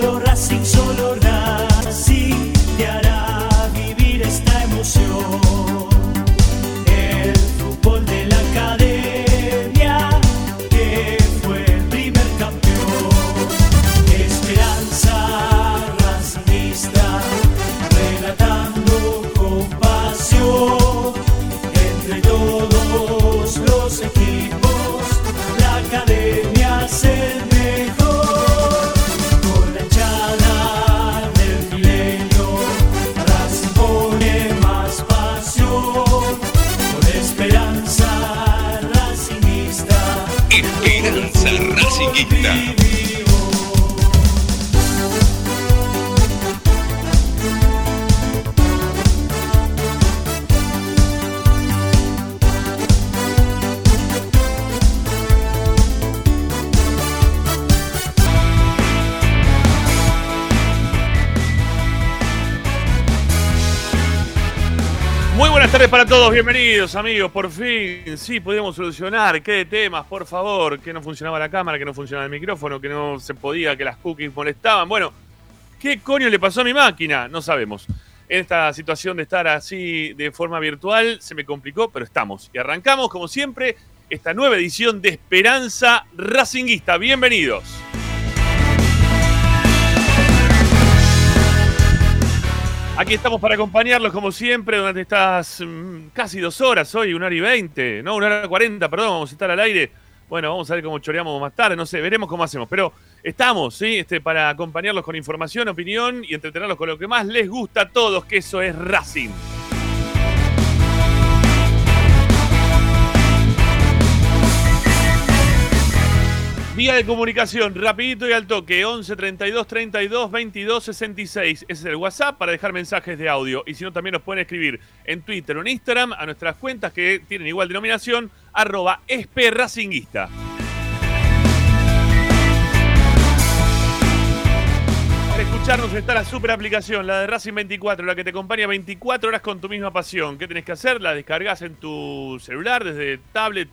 solo Racing son bienvenidos amigos, por fin, sí, podíamos solucionar, qué temas, por favor, que no funcionaba la cámara, que no funcionaba el micrófono, que no se podía, que las cookies molestaban, bueno, ¿qué coño le pasó a mi máquina? No sabemos. En esta situación de estar así de forma virtual se me complicó, pero estamos. Y arrancamos, como siempre, esta nueva edición de Esperanza Racinguista. Bienvenidos. Aquí estamos para acompañarlos como siempre durante estas mm, casi dos horas hoy, una hora y veinte, no, una hora cuarenta, perdón, vamos a estar al aire. Bueno, vamos a ver cómo choreamos más tarde, no sé, veremos cómo hacemos, pero estamos, ¿sí? Este, para acompañarlos con información, opinión y entretenerlos con lo que más les gusta a todos, que eso es Racing. Vía de comunicación, rapidito y al toque, 11 32 32 22 66. Ese es el WhatsApp para dejar mensajes de audio. Y si no, también nos pueden escribir en Twitter o en Instagram a nuestras cuentas que tienen igual denominación, arroba esperracinguista. Para escucharnos está la super aplicación, la de Racing 24, la que te acompaña 24 horas con tu misma pasión. ¿Qué tenés que hacer? La descargas en tu celular, desde tablet,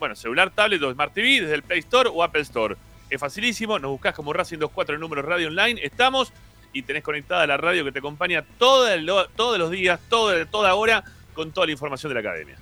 bueno, celular, tablet o Smart TV, desde el Play Store o Apple Store. Es facilísimo, nos buscás como Racing 24 el número radio online, estamos y tenés conectada la radio que te acompaña todo el- todos los días, todo, toda hora, con toda la información de la academia.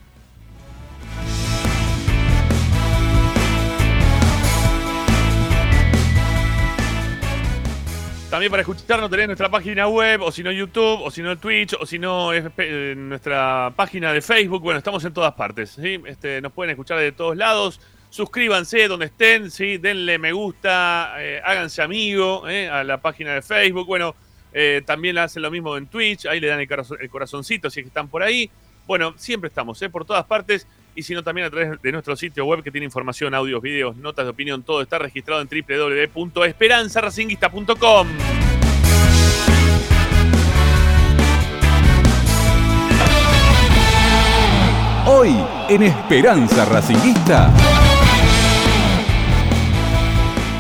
También para escucharnos tenés nuestra página web, o si no YouTube, o si no Twitch, o si no eh, nuestra página de Facebook. Bueno, estamos en todas partes. ¿sí? Este, nos pueden escuchar de todos lados. Suscríbanse donde estén, ¿sí? denle me gusta, eh, háganse amigo ¿eh? a la página de Facebook. Bueno, eh, también hacen lo mismo en Twitch, ahí le dan el, corazon- el corazoncito si es que están por ahí. Bueno, siempre estamos por todas partes y si no también a través de nuestro sitio web que tiene información, audios, videos, notas de opinión, todo está registrado en www.esperanzaracinguista.com. Hoy en Esperanza Racinguista.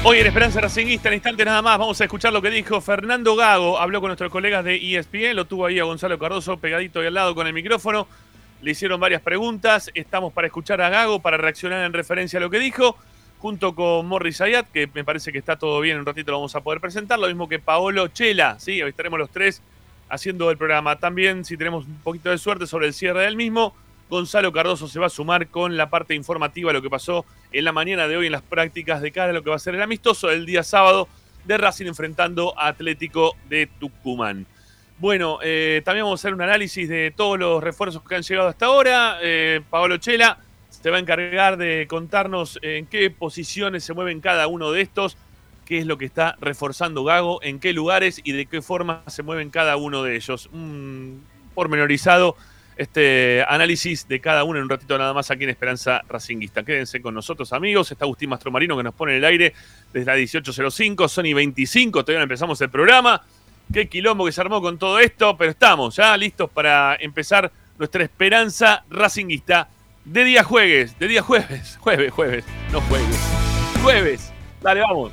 Hoy en Esperanza Racinguista, en instante nada más, vamos a escuchar lo que dijo Fernando Gago. Habló con nuestros colegas de ESPN, lo tuvo ahí a Gonzalo Cardoso pegadito ahí al lado con el micrófono. Le hicieron varias preguntas. Estamos para escuchar a Gago, para reaccionar en referencia a lo que dijo, junto con Morris Ayat, que me parece que está todo bien. En un ratito lo vamos a poder presentar. Lo mismo que Paolo Chela, ¿sí? Hoy estaremos los tres haciendo el programa. También, si tenemos un poquito de suerte sobre el cierre del mismo, Gonzalo Cardoso se va a sumar con la parte informativa, lo que pasó en la mañana de hoy en las prácticas de cara a lo que va a ser el amistoso del día sábado de Racing enfrentando a Atlético de Tucumán. Bueno, eh, también vamos a hacer un análisis de todos los refuerzos que han llegado hasta ahora. Eh, Paolo Chela se va a encargar de contarnos en qué posiciones se mueven cada uno de estos, qué es lo que está reforzando Gago, en qué lugares y de qué forma se mueven cada uno de ellos. Un pormenorizado este análisis de cada uno en un ratito nada más aquí en Esperanza Racinguista. Quédense con nosotros, amigos. Está Agustín Mastromarino que nos pone en el aire desde la 1805, Sony 25. Todavía no empezamos el programa. Qué quilombo que se armó con todo esto, pero estamos ya listos para empezar nuestra Esperanza Racinguista de día jueves, de día jueves, jueves, jueves, no jueves, jueves. Dale, vamos.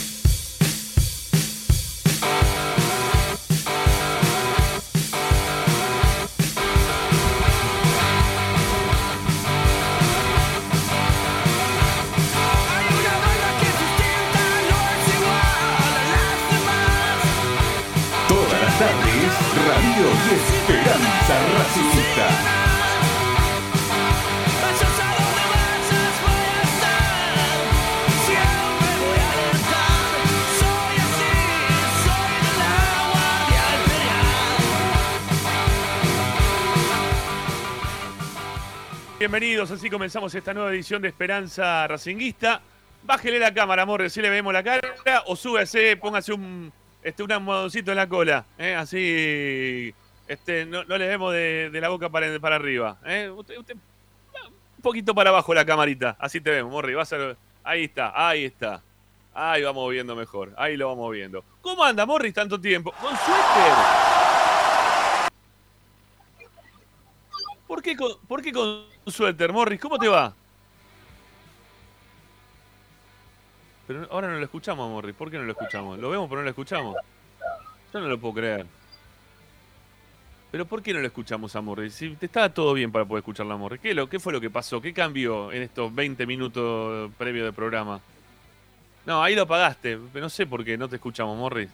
Bienvenidos, así comenzamos esta nueva edición de Esperanza Racinguista. Bájele la cámara, amor, si le vemos la cara, o súbase, póngase un, este, un en la cola, ¿eh? así este, no, le vemos de, la boca para, arriba. ¿eh? Un poquito para abajo la camarita, así te vemos, Morri. Va a ahí está, ahí está. Ahí vamos viendo mejor, ahí lo vamos viendo. ¿Cómo anda, Morris, tanto tiempo? Con suéter. ¿Por qué con, por qué con suéter, Morris? ¿Cómo te va? Pero ahora no lo escuchamos, Morris. ¿Por qué no lo escuchamos? Lo vemos, pero no lo escuchamos. Yo no lo puedo creer. Pero ¿por qué no lo escuchamos a Morris? Si te estaba todo bien para poder escucharla a Morris. ¿Qué, lo, ¿Qué fue lo que pasó? ¿Qué cambió en estos 20 minutos previos de programa? No, ahí lo apagaste. No sé por qué no te escuchamos, Morris.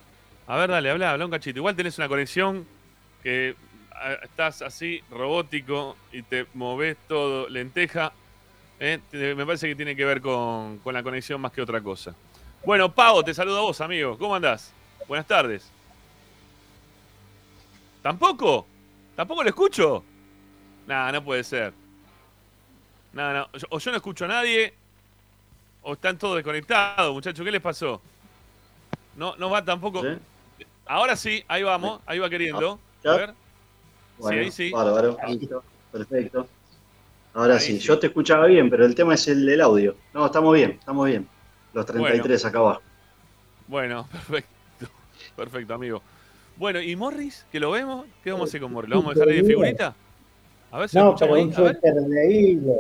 A ver, dale, habla, habla un cachito. Igual tenés una conexión que estás así, robótico, y te moves todo, lenteja. ¿eh? Me parece que tiene que ver con, con la conexión más que otra cosa. Bueno, Pavo, te saludo a vos, amigo. ¿Cómo andás? Buenas tardes. ¿Tampoco? ¿Tampoco lo escucho? Nah, no puede ser. Nada, no. O yo no escucho a nadie, o están todos desconectados, muchachos. ¿Qué les pasó? No, no va tampoco. ¿Sí? Ahora sí, ahí vamos, ahí va queriendo. ¿Ya? A ver. Bueno, ahí sí. Bárbaro, listo, perfecto. Ahora Ahí sí, sí. yo te escuchaba bien, pero el tema es el del audio. No, estamos bien, estamos bien. Los 33 acá abajo. Bueno, perfecto. Perfecto, amigo. Bueno, ¿y Morris? ¿Que lo vemos? ¿Qué vamos a hacer con Morris? ¿Lo vamos a dejar ahí de figurita? A ver si No, escuchamos pero ahí. un A ver. suéter de hilo.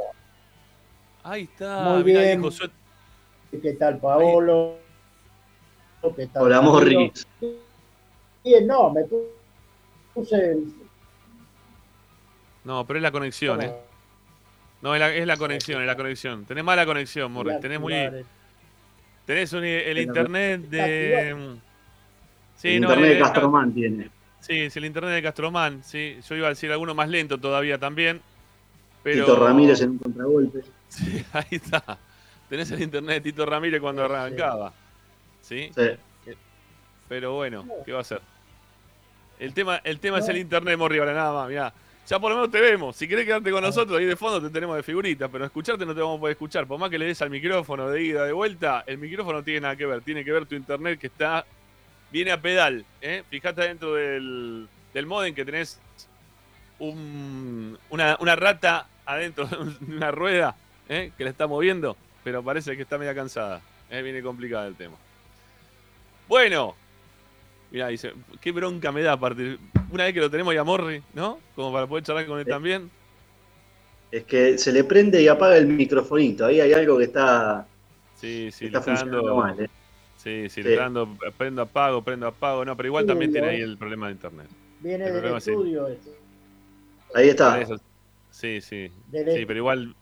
Ahí está. Muy mirá, bien. ¿Qué tal, Paolo? ¿Qué tal, Hola? Morris. Bien, no, me puse el... No, pero es la conexión, ¿eh? No, es la, es la conexión, es la conexión. Tenés mala conexión, Morris. Tenés muy. Tenés un- el internet de. Sí, el no, internet eh, de Castromán tiene. Sí, es el internet de Castromán, sí. Yo iba a decir alguno más lento todavía también. Pero... Tito Ramírez en un contragolpe. Sí, ahí está. Tenés el internet de Tito Ramírez cuando arrancaba. ¿Sí? Sí. Pero bueno, ¿qué va a hacer? El tema, el tema es el internet, Morri, ahora nada más, mirá. Ya por lo menos te vemos. Si querés quedarte con nosotros, ahí de fondo te tenemos de figurita, pero escucharte no te vamos a poder escuchar. Por más que le des al micrófono de ida, de vuelta, el micrófono no tiene nada que ver. Tiene que ver tu internet que está. Viene a pedal. ¿eh? Fijate dentro del, del modem que tenés un- una, una rata adentro de una rueda ¿eh? que la está moviendo, pero parece que está media cansada. ¿eh? Viene complicada el tema. Bueno, mira, dice, qué bronca me da aparte. Una vez que lo tenemos ya Morri, ¿no? Como para poder charlar con él también. Es que se le prende y apaga el microfonito. Ahí hay algo que está, Sí, sí, que le está dando. funcionando mal. ¿eh? Sí, sí, Sí. le está dando. Prendo, apago, prendo, apago. No, pero igual Sí, también tiene ahí el problema de internet. Viene El del estudio. este. Ahí está. Eso- Sí, sí. Del Sí, pero igual.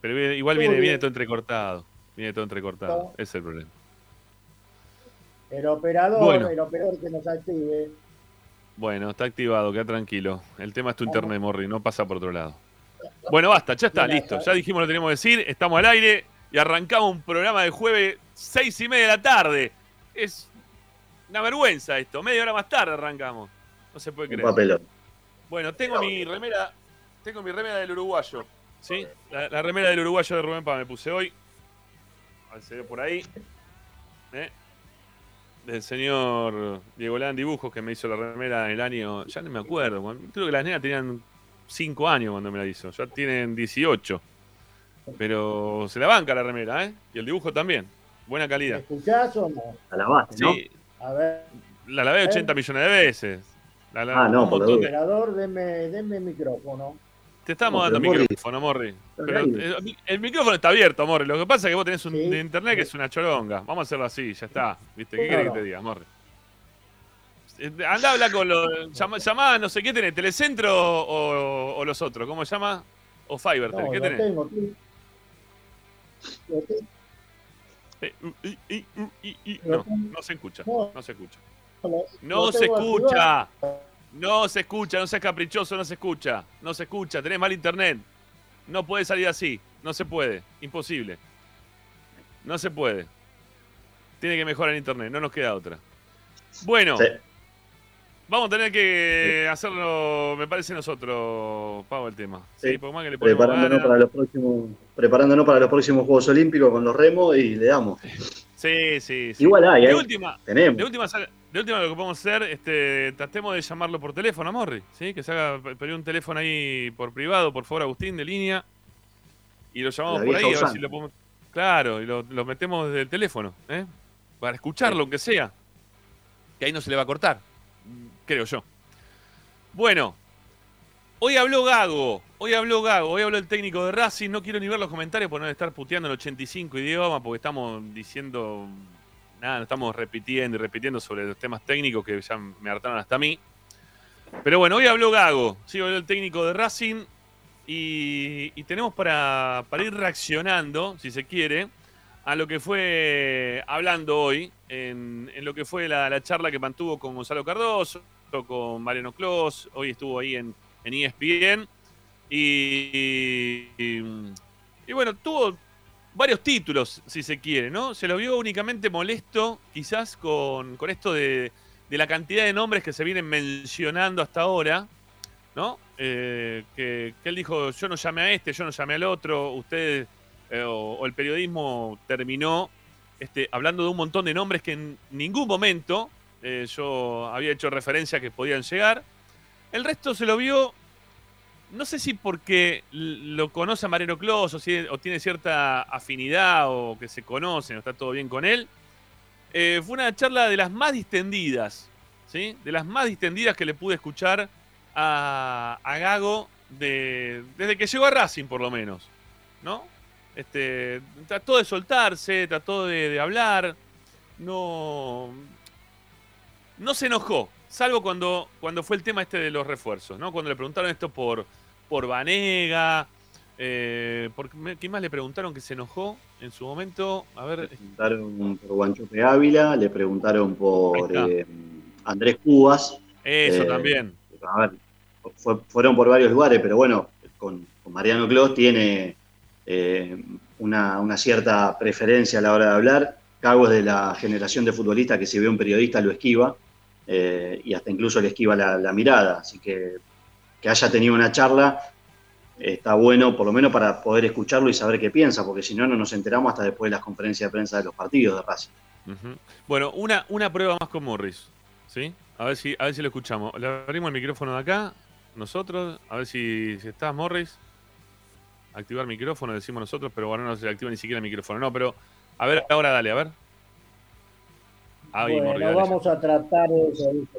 Pero viene- igual Todo viene, viene todo entrecortado. Viene todo entrecortado. Ese es el problema. El operador, Bueno. el operador que nos active. Bueno, está activado, queda tranquilo. El tema es tu internet, Morri, no pasa por otro lado. Bueno, basta, ya está, listo. ya. Ya dijimos lo que teníamos que decir, estamos al aire y arrancamos un programa de jueves seis y media de la tarde. Es una vergüenza esto, media hora más tarde arrancamos. No se puede Un creer. papelón. Bueno, tengo mi remera, tengo mi remera del uruguayo, ¿sí? La, la remera del uruguayo de Rubén Paz me puse hoy. A ver si se ve por ahí. ¿Eh? Del señor Diego Lán Dibujos que me hizo la remera en el año, ya no me acuerdo, creo que las nenas tenían 5 años cuando me la hizo, ya tienen 18. Pero se la banca la remera, ¿eh? Y el dibujo también. Buena ¿Me calidad. escuchás o no? A la base, ¿no? Sí, A ver, la lavé 80 millones de veces. La- la- Ah, no, por operador, denme, denme micrófono. Te estamos No, dando Morri- micrófono, Morri. Pero, eh, el micrófono está abierto, Morri. Lo que pasa es que vos tenés un Sí. de internet que es una choronga. Vamos a hacerlo así, ya está. ¿Viste? ¿Qué querés que te diga, Morri? Eh, Anda, habla con los. Llama, llamá, no sé qué tenés, Telecentro o, o los otros. ¿Cómo se llama? O Fivertel. No, ¿Qué tenés? tengo. Lo tengo. No, no se escucha. No. Se escucha. No se escucha. No se escucha, no seas caprichoso, no se escucha. No se escucha, tenés mal internet. No puede salir así. No se puede. Imposible. No se puede. Tiene que mejorar el internet, no nos queda otra. Bueno, Sí. Vamos a tener que hacerlo, me parece nosotros, Pau, el tema. Sí, Sí. por más que le Preparándonos para los próximos, preparándonos para los próximos Juegos Olímpicos con los remos y le damos. Sí, sí, sí. Igual hay, de ¿eh? última, de Tenemos. última, sal- de última lo que podemos hacer, este, tratemos de llamarlo por teléfono a Morri, ¿sí? Que se haga pedir un teléfono ahí por privado, por favor, Agustín, de línea. Y lo llamamos La por ahí, a ver si lo podemos. Claro, y lo, lo metemos desde el teléfono, ¿eh? Para escucharlo, aunque sea. Que ahí no se le va a cortar, creo yo. Bueno, hoy habló Gago, hoy habló Gago, hoy habló el técnico de Racing. No quiero ni ver los comentarios por no estar puteando en 85 idiomas, porque estamos diciendo nada, no estamos repitiendo y repitiendo sobre los temas técnicos que ya me hartaron hasta a mí. Pero bueno, hoy habló Gago, sí, habló el técnico de Racing y, y tenemos para, para ir reaccionando, si se quiere, a lo que fue hablando hoy, en, lo que fue la, la charla que mantuvo con Gonzalo Cardoso, con Mariano Clos, hoy estuvo ahí en, en E ESPN y, bueno, tuvo varios títulos, si se quiere, ¿no? Se lo vio únicamente molesto, quizás, con, con esto de, de la cantidad de nombres que se vienen mencionando hasta ahora, ¿no? Eh, que, él dijo, yo no llamé a este, yo no llamé al otro, usted eh, o, el periodismo terminó este, hablando de un montón de nombres que en ningún momento eh, yo había hecho referencia que podían llegar. El resto se lo vio, no sé si porque lo conoce a Mariano Clos o, tiene cierta afinidad o que se conocen o está todo bien con él. Eh, fue una charla de las más distendidas, ¿sí? De las más distendidas que le pude escuchar a, Gago de- desde que llegó a Racing, por lo menos, ¿no? Este, trató de soltarse, trató de, de hablar, no, no se enojó, salvo cuando, cuando fue el tema este de los refuerzos, ¿no? Cuando le preguntaron esto por, por Vanega, eh, por, ¿quién más le preguntaron que se enojó en su momento? A Le ver, preguntaron por Guanchope Ávila, le preguntaron por eh, Andrés Cubas. eso Eh, también. A ver, fue- fueron por varios lugares, pero bueno, con, con Mariano Clos tiene eh, una, una cierta preferencia a la hora de hablar. Cago es de la generación de futbolistas que si ve un periodista lo esquiva eh, y hasta incluso le esquiva la, mirada. Así que que haya tenido una charla está bueno, por lo menos para poder escucharlo y saber qué piensa, porque si no, no nos enteramos hasta después de las conferencias de prensa de los partidos de Racing. Bueno, una, una prueba más con Morris. ¿Sí? A ver si, a ver si lo escuchamos. Le abrimos el micrófono de acá, nosotros, a ver si, si estás, Morris. Activar micrófono, decimos nosotros, pero bueno, no se activa ni siquiera el micrófono. No, pero a ver, ahora dale, a ver. Ahí, bueno, vamos a tratar eso. ¿viste?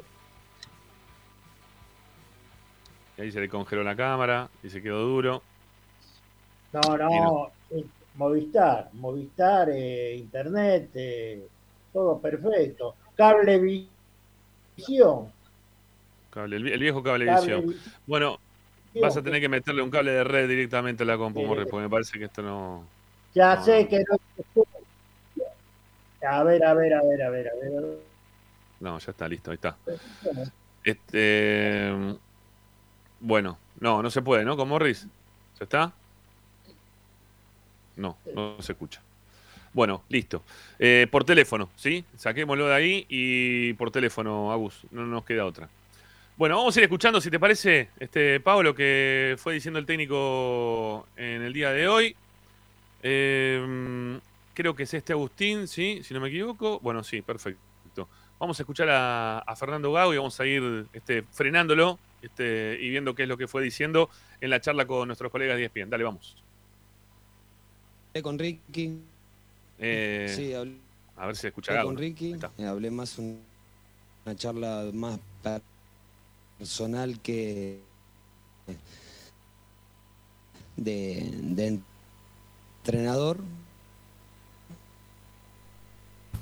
Y ahí se le congeló la cámara y se quedó duro. No, no, eh, Movistar, Movistar, eh, Internet, eh, todo perfecto. Cablevisión. Cable, el, vie- el viejo cablevisión. Cablevisión. Bueno, vas a tener que meterle un cable de red directamente a la compu. Morris, porque me parece que esto no. Ya No, sé que no. A ver, a ver, a ver, a ver, a ver. No, ya está, listo, ahí está. Este. Bueno, no, no se puede, ¿no? Con Morris. ¿Ya está? No, no se escucha. Bueno, listo. Eh, por teléfono, ¿sí? Saquémoslo de ahí y por teléfono, Agus. No nos queda otra. Bueno, vamos a ir escuchando, si te parece, este Pablo, que fue diciendo el técnico en el día de hoy. Eh, creo que es este Agustín, ¿sí? Si no me equivoco. Bueno, sí, perfecto. Vamos a escuchar a, a Fernando Gago y vamos a ir este, frenándolo este, y viendo qué es lo que fue diciendo en la charla con nuestros colegas de ESPN. Dale, vamos. Con Ricky. Eh, sí, hablé A ver si escucha con Gago. ¿no? Ricky. Hablé más un- una charla más personal que de, de entrenador.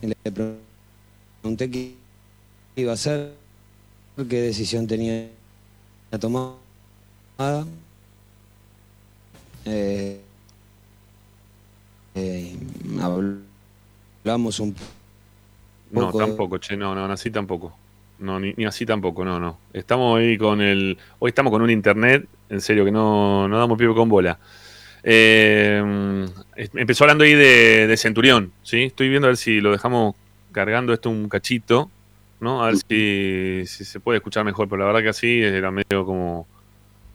Le pregunté qué iba a hacer, qué decisión tenía tomada. Eh, eh, hablamos un No, poco- tampoco, che, no, no, así tampoco. No, ni, ni así tampoco, no, no. Estamos ahí con el. Hoy estamos con un internet, en serio, que no, no damos pie con bola. Eh, empezó hablando ahí de, de Centurión, ¿sí? Estoy viendo a ver si lo dejamos cargando esto un cachito, ¿no? A ver si, si se puede escuchar mejor, pero la verdad que así era medio como,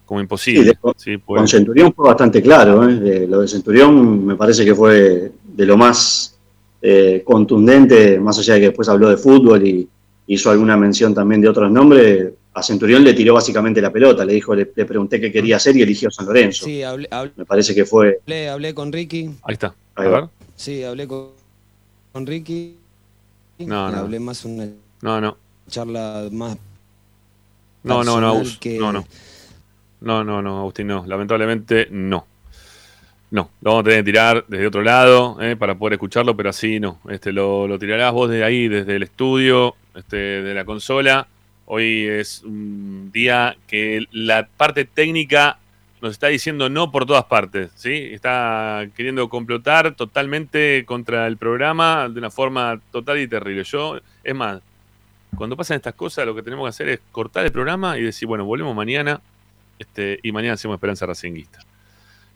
como imposible. Sí, de- ¿sí? Pues- Con Centurión fue bastante claro. ¿eh? De- lo de Centurión me parece que fue de lo más eh, contundente, más allá de que después habló de fútbol y hizo alguna mención también de otros nombres. A Centurión le tiró básicamente la pelota, le dijo, le, le pregunté qué quería hacer y eligió San Lorenzo. Sí, hablé, Me parece que fue. hablé, hablé con Ricky. Ahí está. A Ahí va. ver. Sí, hablé con, con Ricky. No, no. Hablé más una No, no. charla más No, no, no, que- no, no. No, no, no, Agustín, no. Lamentablemente, no. No, lo vamos a tener que tirar desde otro lado eh, para poder escucharlo, pero así no. Este, lo, lo tirarás vos desde ahí, desde el estudio, este, de la consola. Hoy es un día que la parte técnica nos está diciendo no por todas partes, ¿sí? Está queriendo complotar totalmente contra el programa de una forma total y terrible. Yo, es más, cuando pasan estas cosas, lo que tenemos que hacer es cortar el programa y decir, bueno, volvemos mañana este, y mañana hacemos Esperanza Racinguista.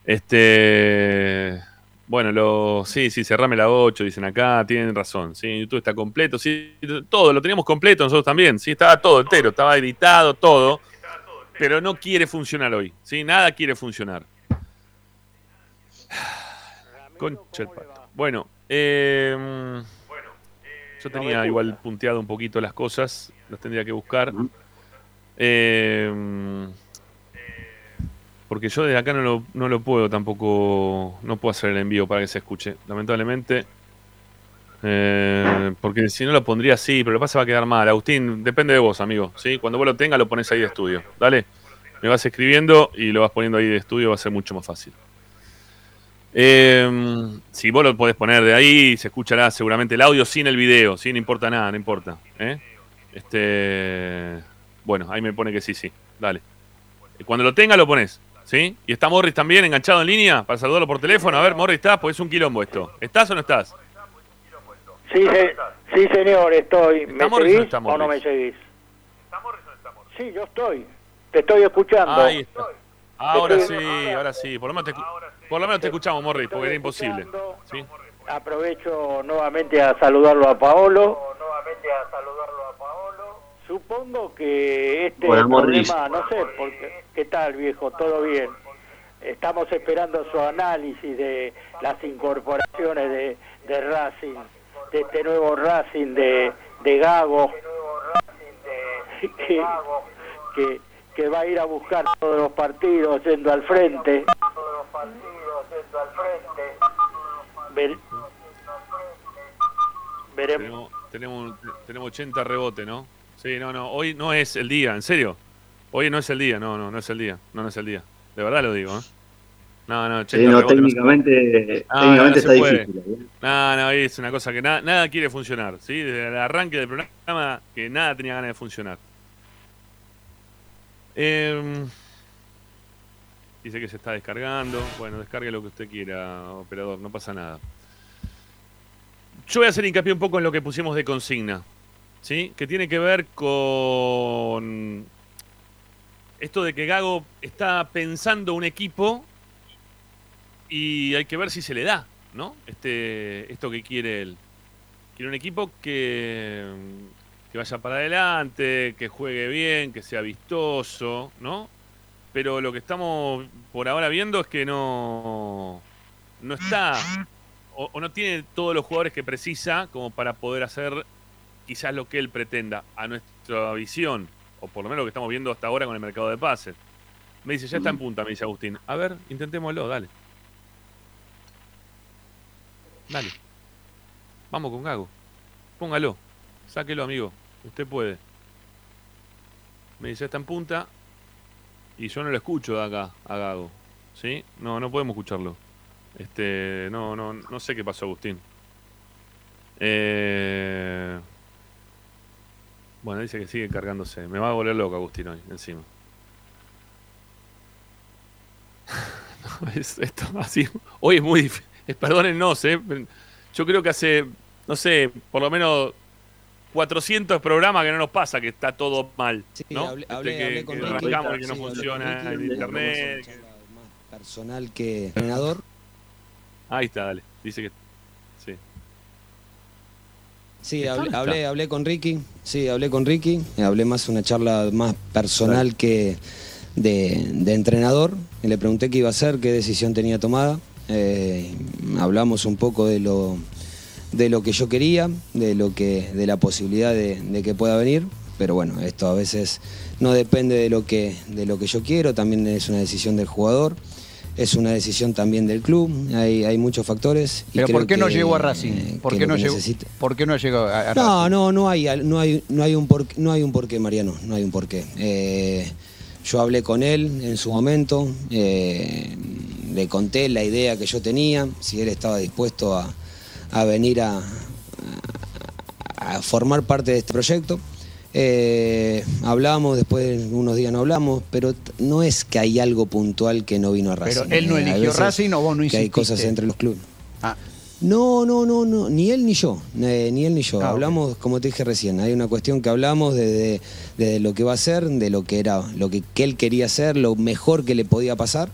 Este, bueno, lo, sí, sí, cerrame la 8, dicen acá, tienen razón, sí, YouTube está completo, sí, todo, lo teníamos completo nosotros también, sí, estaba todo entero, estaba editado, todo, pero no quiere funcionar hoy, sí, nada quiere funcionar. Concha el pato. Bueno, eh, yo tenía igual punteado un poquito las cosas, las tendría que buscar. Eh, porque yo desde acá no lo, no lo puedo tampoco, no puedo hacer el envío para que se escuche, lamentablemente. Eh, porque si no lo pondría así, pero lo pasa va a quedar mal. Agustín, depende de vos, amigo. ¿sí? Cuando vos lo tengas, lo pones ahí de estudio. Dale, me vas escribiendo y lo vas poniendo ahí de estudio, va a ser mucho más fácil. Eh, si vos lo podés poner de ahí, se escuchará seguramente el audio sin el video, sí, no importa nada, no importa. ¿eh? Este, bueno, ahí me pone que sí, sí, dale. Cuando lo tenga lo pones, ¿sí? Y está Morris también enganchado en línea para saludarlo por teléfono. A ver, Morris, ¿estás? Pues es un quilombo esto. ¿Estás o no estás? Sí, se- sí, señor, estoy. ¿Me ¿Está Morris o no seguís está o no me Morris? seguís? Sí, yo estoy. Te estoy escuchando. Ahí está. Ahora sí, ahora sí. Por lo menos te, por lo menos te escuchamos, Morris, porque era imposible. Aprovecho nuevamente a saludarlo a Paolo. Supongo que este Hola, Morris. problema, no sé, porque, ¿qué tal viejo? ¿Todo bien? Estamos esperando su análisis de las incorporaciones de, de Racing, de este nuevo Racing de, de Gago, que, que, que va a ir a buscar todos los partidos yendo al frente. Ver- veremos. Tenemos, tenemos, tenemos 80 rebote, ¿no? Sí, no, no. Hoy no es el día, en serio. Hoy no es el día, no, no, no es el día. No, no es el día. De verdad lo digo, ¿eh? No, no, 80 Sí, no, técnicamente, Ah, técnicamente no está difícil. ¿eh? No, no, es una cosa que nada, nada quiere funcionar, ¿sí? Desde el arranque del programa, que nada tenía ganas de funcionar. Em, dice que se está descargando. Bueno, descargue lo que usted quiera, operador, no pasa nada. Yo voy a hacer hincapié un poco en lo que pusimos de consigna, ¿sí? Que tiene que ver con esto de que Gago está pensando un equipo y hay que ver si se le da, ¿no? Este, esto que quiere él. Quiere un equipo que, que vaya para adelante, que juegue bien, que sea vistoso, ¿no? Pero lo que estamos por ahora viendo es que no, no está o, o no tiene todos los jugadores que precisa como para poder hacer quizás lo que él pretenda a nuestra visión, o por lo menos lo que estamos viendo hasta ahora con el mercado de pases. Me dice, ya está en punta, me dice Agustín. A ver, intentémoslo, dale. Dale. Vamos con Gago. Póngalo. Sáquelo, amigo. Usted puede. Me dice, está en punta. Y yo no lo escucho de acá, a Gago. ¿Sí? No, no podemos escucharlo. Este, no, no, no sé qué pasó, Agustín. Eh... Bueno, dice que sigue cargándose. Me va a volver loco, Agustín, hoy, encima. No, es- esto así. Hoy es muy difícil. Perdónennos, ¿eh? Yo creo que hace, no sé, por lo menos 400 programas que no nos pasa, que está todo mal. Sí, ¿no? hablé, Este, hablé- que- hablé con que Ricky. arrancamos y que no Sí, funciona Ricky, el internet. personal que entrenador. Ahí está, dale. Dice que. Sí. Sí, ¿Qué hablé, hablé, hablé con Ricky, sí, hablé con Ricky, hablé más una charla más personal que de, de entrenador. Y le pregunté qué iba a hacer, qué decisión tenía tomada. Eh, hablamos un poco de lo, de lo que yo quería, de lo que, de la posibilidad de, de que pueda venir. Pero bueno, esto a veces no depende de lo que, de lo que yo quiero, también es una decisión del jugador. Es una decisión también del club, hay, hay muchos factores. y Pero creo ¿por qué no llegó a eh, Racing? ¿Por qué no llegó? ¿Por qué no llegó a, a no, Racing? no, no hay, no hay, no hay un porqué, no hay un porqué, Mariano, no hay un porqué. Eh, yo hablé con él en su momento, eh, le conté la idea que yo tenía, si él estaba dispuesto a, a venir a- a formar parte de este proyecto. Eh, hablamos, después unos días no hablamos, pero no es que hay algo puntual que no vino a Racing. Pero él no Eh, eligió Racing o vos no Que hay cosas entre los clubes. Ah, No, no, no, no, ni él ni yo, eh, ni él ni yo. Ah, hablamos, como te dije recién, hay una cuestión que hablamos desde, desde lo que va a ser, de lo que era, lo que, que él quería hacer, lo mejor que le podía pasar,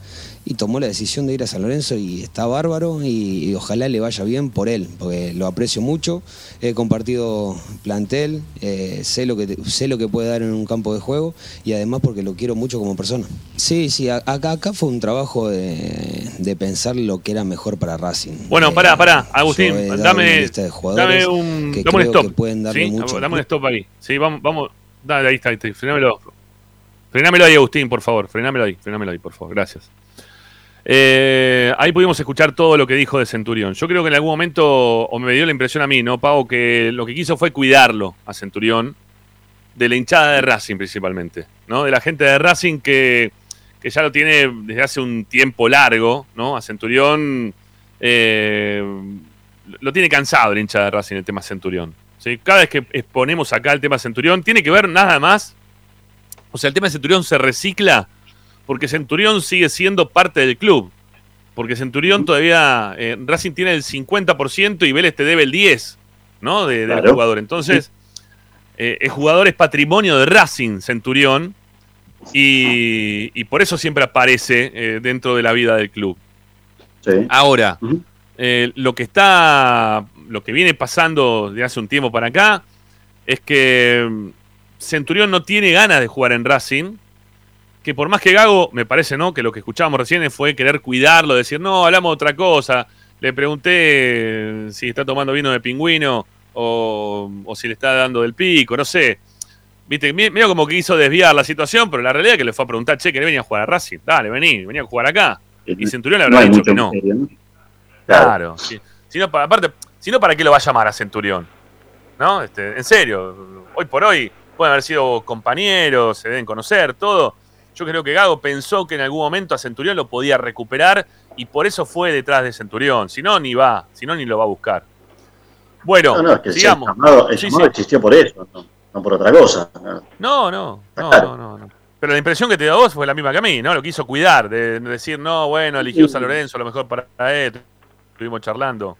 y tomó la decisión de ir a San Lorenzo y está bárbaro y, y ojalá le vaya bien por él, porque lo aprecio mucho, he compartido plantel, eh, sé, lo que, sé lo que puede dar en un campo de juego y además porque lo quiero mucho como persona. Sí, sí, a- acá, acá fue un trabajo de, de pensar lo que era mejor para Racing. Bueno, Eh, pará, pará, yo Agustín, dame, una lista de jugadores dame un, que dame un stop. que pueden darle ¿sí? mucho. Dame un stop ahí. Sí, vamos, vamos. Dale, ahí está, ahí está. Frenámelo. Frenámelo ahí, Agustín, por favor. Frenámelo ahí, frenámelo ahí, por favor. Gracias. Eh, ahí pudimos escuchar todo lo que dijo de Centurión. Yo creo que en algún momento, o me dio la impresión a mí, ¿no, Pau? Que lo que quiso fue cuidarlo a Centurión, de la hinchada de Racing principalmente, ¿no? De la gente de Racing que, que ya lo tiene desde hace un tiempo largo, ¿no? A Centurión eh, lo tiene cansado el hincha de Racing el tema Centurión. ¿sí? Cada vez que exponemos acá el tema Centurión, tiene que ver nada más. O sea, el tema Centurión se recicla porque Centurión sigue siendo parte del club. Porque Centurión todavía. eh, Racing tiene el 50% y Vélez te debe el 10%, ¿no? De- del jugador. Entonces, eh, el jugador es patrimonio de Racing, Centurión. Y, y por eso siempre aparece eh, dentro de la vida del club. Sí. Ahora, eh, lo que está, lo que viene pasando de hace un tiempo para acá es que mm, Centurión no tiene ganas de jugar en Racing. Que por más que Gago, me parece, ¿no? Que lo que escuchábamos recién fue querer cuidarlo, decir, no, hablamos de otra cosa. Le pregunté eh, si está tomando vino de pingüino o, o si le está dando del pico, no sé. Viste, me- medio como que quiso desviar la situación, pero la realidad es que le fue a preguntar, che, ¿querés venir a jugar a Racing? Dale, vení, vení a jugar acá. Y Centurión le No habrá hay dicho que no. misterio, ¿no? Claro. sí. Si no, pa- aparte, si no, ¿para qué lo va a llamar a Centurión? ¿No? Este, en serio, hoy por hoy pueden haber sido compañeros, se deben conocer, todo. Yo creo que Gago pensó que en algún momento a Centurión lo podía recuperar y por eso fue detrás de Centurión. Si no, ni va, si no, ni lo va a buscar. Bueno, No, no, es que el llamado, el Sí, llamado sí. existió por eso, no, no por otra cosa. ¿no? No, Claro. Pero la impresión que te dio a vos fue la misma que a mí, ¿no? Lo quiso cuidar, de de decir, no, bueno, eligió San Lorenzo, a lo mejor para él. Estuvimos charlando.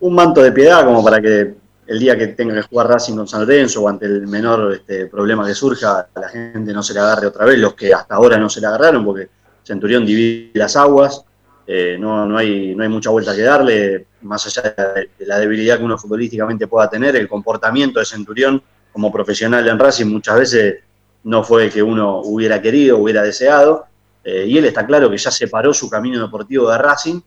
Un manto de piedad como para que el día que tenga que jugar Racing con San Lorenzo o ante el menor este, problema que surja, la gente no se le agarre otra vez, los que hasta ahora no se le agarraron, porque Centurión divide las aguas, eh, no, no, hay, no hay mucha vuelta que darle, más allá de, la debilidad que uno futbolísticamente pueda tener, el comportamiento de Centurión como profesional en Racing muchas veces no fue el que uno hubiera querido, hubiera deseado, eh, y él está claro que ya separó su camino deportivo de Racing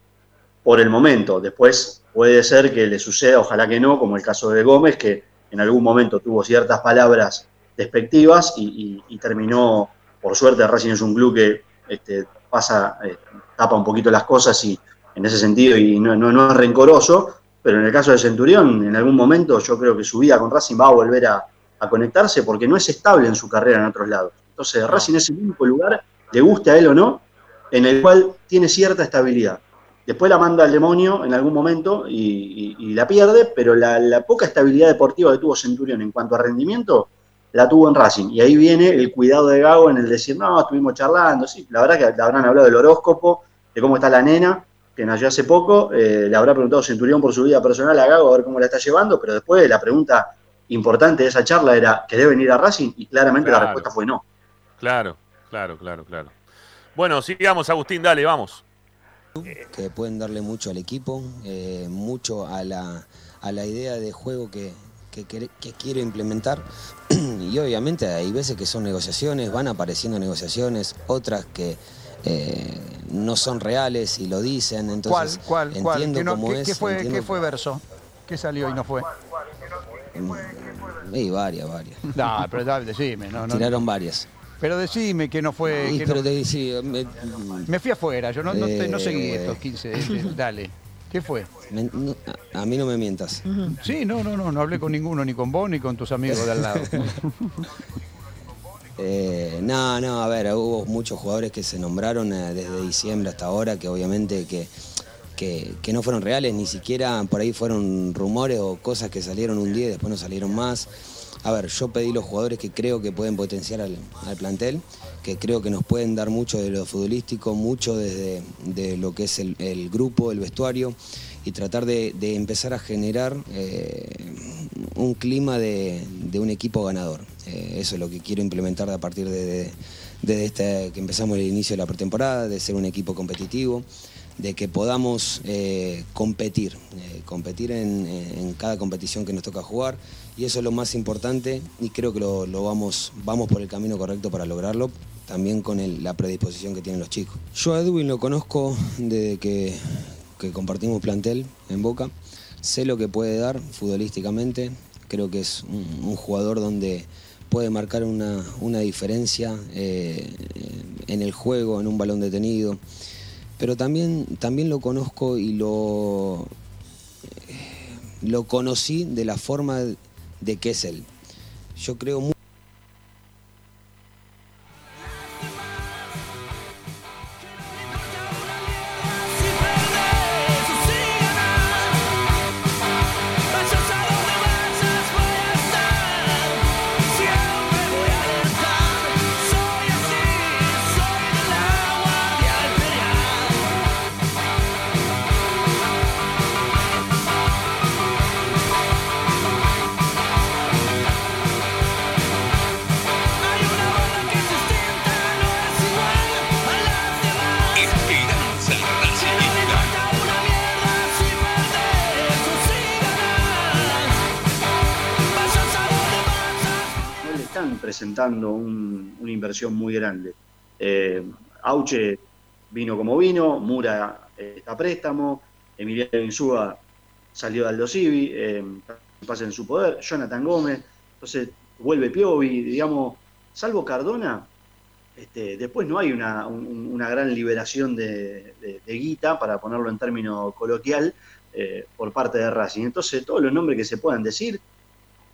por el momento. Después puede ser que le suceda, ojalá que no, como el caso de Gómez, que en algún momento tuvo ciertas palabras despectivas y, y- y terminó, por suerte, Racing es un club que este, pasa, eh, tapa un poquito las cosas y en ese sentido y no, no, no es rencoroso, pero en el caso de Centurión, en algún momento yo creo que su vida con Racing va a volver a, a conectarse porque no es estable en su carrera en otros lados. Entonces, Racing es el único lugar, le guste a él o no, en el cual tiene cierta estabilidad. Después la manda al demonio en algún momento y, y- y la pierde, pero la, la poca estabilidad deportiva que tuvo Centurión en cuanto a rendimiento la tuvo en Racing. Y ahí viene el cuidado de Gago en el decir, no, estuvimos charlando, sí, la verdad que habrán hablado del horóscopo, de cómo está la nena, que nació hace poco, eh, le habrá preguntado Centurión por su vida personal a Gago a ver cómo la está llevando, pero después la pregunta importante de esa charla era, ¿querés venir a Racing? Y claramente Claro. la respuesta fue no. Claro, claro, claro, claro. Bueno, sigamos, Agustín, dale, vamos. Que pueden darle mucho al equipo, eh, mucho a la, a la idea de juego que, que, que quiero implementar. y obviamente hay veces que son negociaciones, van apareciendo negociaciones, otras que eh, no son reales y lo dicen. ¿Cuál, Entonces, cuál, cuál? entiendo ¿Qué, no- cómo qué- es. qué fue, entiendo- qué fue verso? ¿Qué salió y no fue? Y varias, varias. No, pero decime. No, no, Tiraron varias. Pero decime que no fue. Que pero no- te- sí, me- Me fui afuera, yo no, no, te- no seguí Eh. estos 15. eh, dale. ¿Qué fue? me- no, a, a mí no me mientas. Sí, no, no, no, no hablé con ninguno, ni con vos ni con tus amigos de al lado. Eh, no, no, a ver, hubo muchos jugadores que se nombraron eh, desde diciembre hasta ahora que obviamente que, que, que no fueron reales, ni siquiera por ahí fueron rumores o cosas que salieron un día y después no salieron más. A ver, yo pedí los jugadores que creo que pueden potenciar al, plantel, que creo que nos pueden dar mucho de lo futbolístico, mucho desde de lo que es el, grupo, el vestuario, y tratar de, empezar a generar eh, un clima de, de un equipo ganador. Eh, eso es lo que quiero implementar a partir de, de- de este, que empezamos el inicio de la pretemporada, de ser un equipo competitivo, de que podamos eh, competir, competir en cada competición que nos toca jugar. Y eso es lo más importante y creo que lo, vamos, vamos por el camino correcto para lograrlo, también con la predisposición que tienen los chicos. Yo a Edwin lo conozco desde que, compartimos plantel en Boca. Sé lo que puede dar futbolísticamente. Creo que es un, jugador donde puede marcar una, una diferencia eh, en el juego, en un balón detenido. Pero también, también lo conozco y lo, lo conocí de la forma de él. Yo creo mu- no le están presentando un- una inversión muy grande. Eh, Auche vino como vino, Mura eh, está a préstamo, Emiliano Insúa salió de Aldo Civi, eh, pasa en su poder, Jonathan Gómez, entonces vuelve Piovi, digamos, salvo Cardona, este, después no hay una, un- una gran liberación de guita, para ponerlo en término coloquial, eh, por parte de Racing. Entonces, todos los nombres que se puedan decir,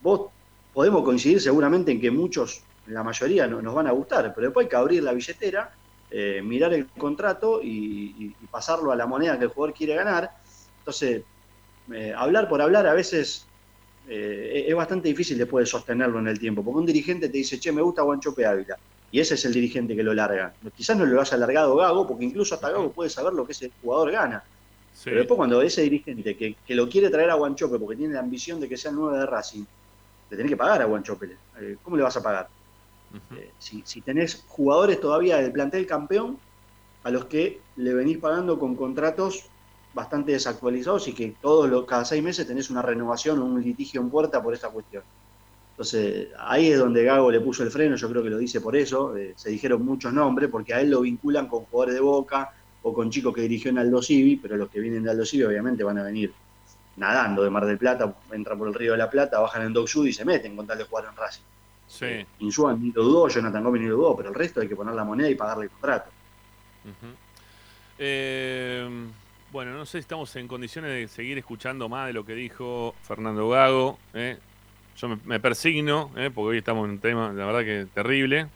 vos podemos coincidir seguramente en que muchos, la mayoría, no, nos van a gustar, pero después hay que abrir la billetera, eh, mirar el contrato y, pasarlo a la moneda que el jugador quiere ganar. Entonces, eh, hablar por hablar a veces eh, es bastante difícil después de sostenerlo en el tiempo, porque un dirigente te dice, che, me gusta Guanchope Ávila, y ese es el dirigente que lo larga. Quizás no lo haya largado Gago, porque incluso hasta Gago puede saber lo que ese jugador gana. Sí. Pero después cuando ese dirigente que, que lo quiere traer a Guanchope porque tiene la ambición de que sea el 9 de Racing, le tenés que pagar a Guanchope. Eh, ¿Cómo le vas a pagar? Eh, si, si tenés jugadores todavía del plantel campeón a los que le venís pagando con contratos bastante desactualizados y que todos los, cada seis meses tenés una renovación o un litigio en puerta por esa cuestión. Entonces, ahí es donde Gago le puso el freno, yo creo que lo dice por eso, eh, se dijeron muchos nombres, porque a él lo vinculan con jugadores de Boca o con chicos que dirigió en Aldo Civi, pero los que vienen de Aldo Civi obviamente van a venir nadando de Mar del Plata, entran por el Río de la Plata, bajan en Sud y se meten con tal de jugar en Racing. Sí. Insúa ni lo dudó, Jonathan Gómez ni lo dudó, pero el resto hay que poner la moneda y pagarle el contrato. Eh, bueno, no sé si estamos en condiciones de seguir escuchando más de lo que dijo Fernando Gago. ¿eh? Yo me, me persigno, ¿eh? porque hoy estamos en un tema, la verdad que terrible.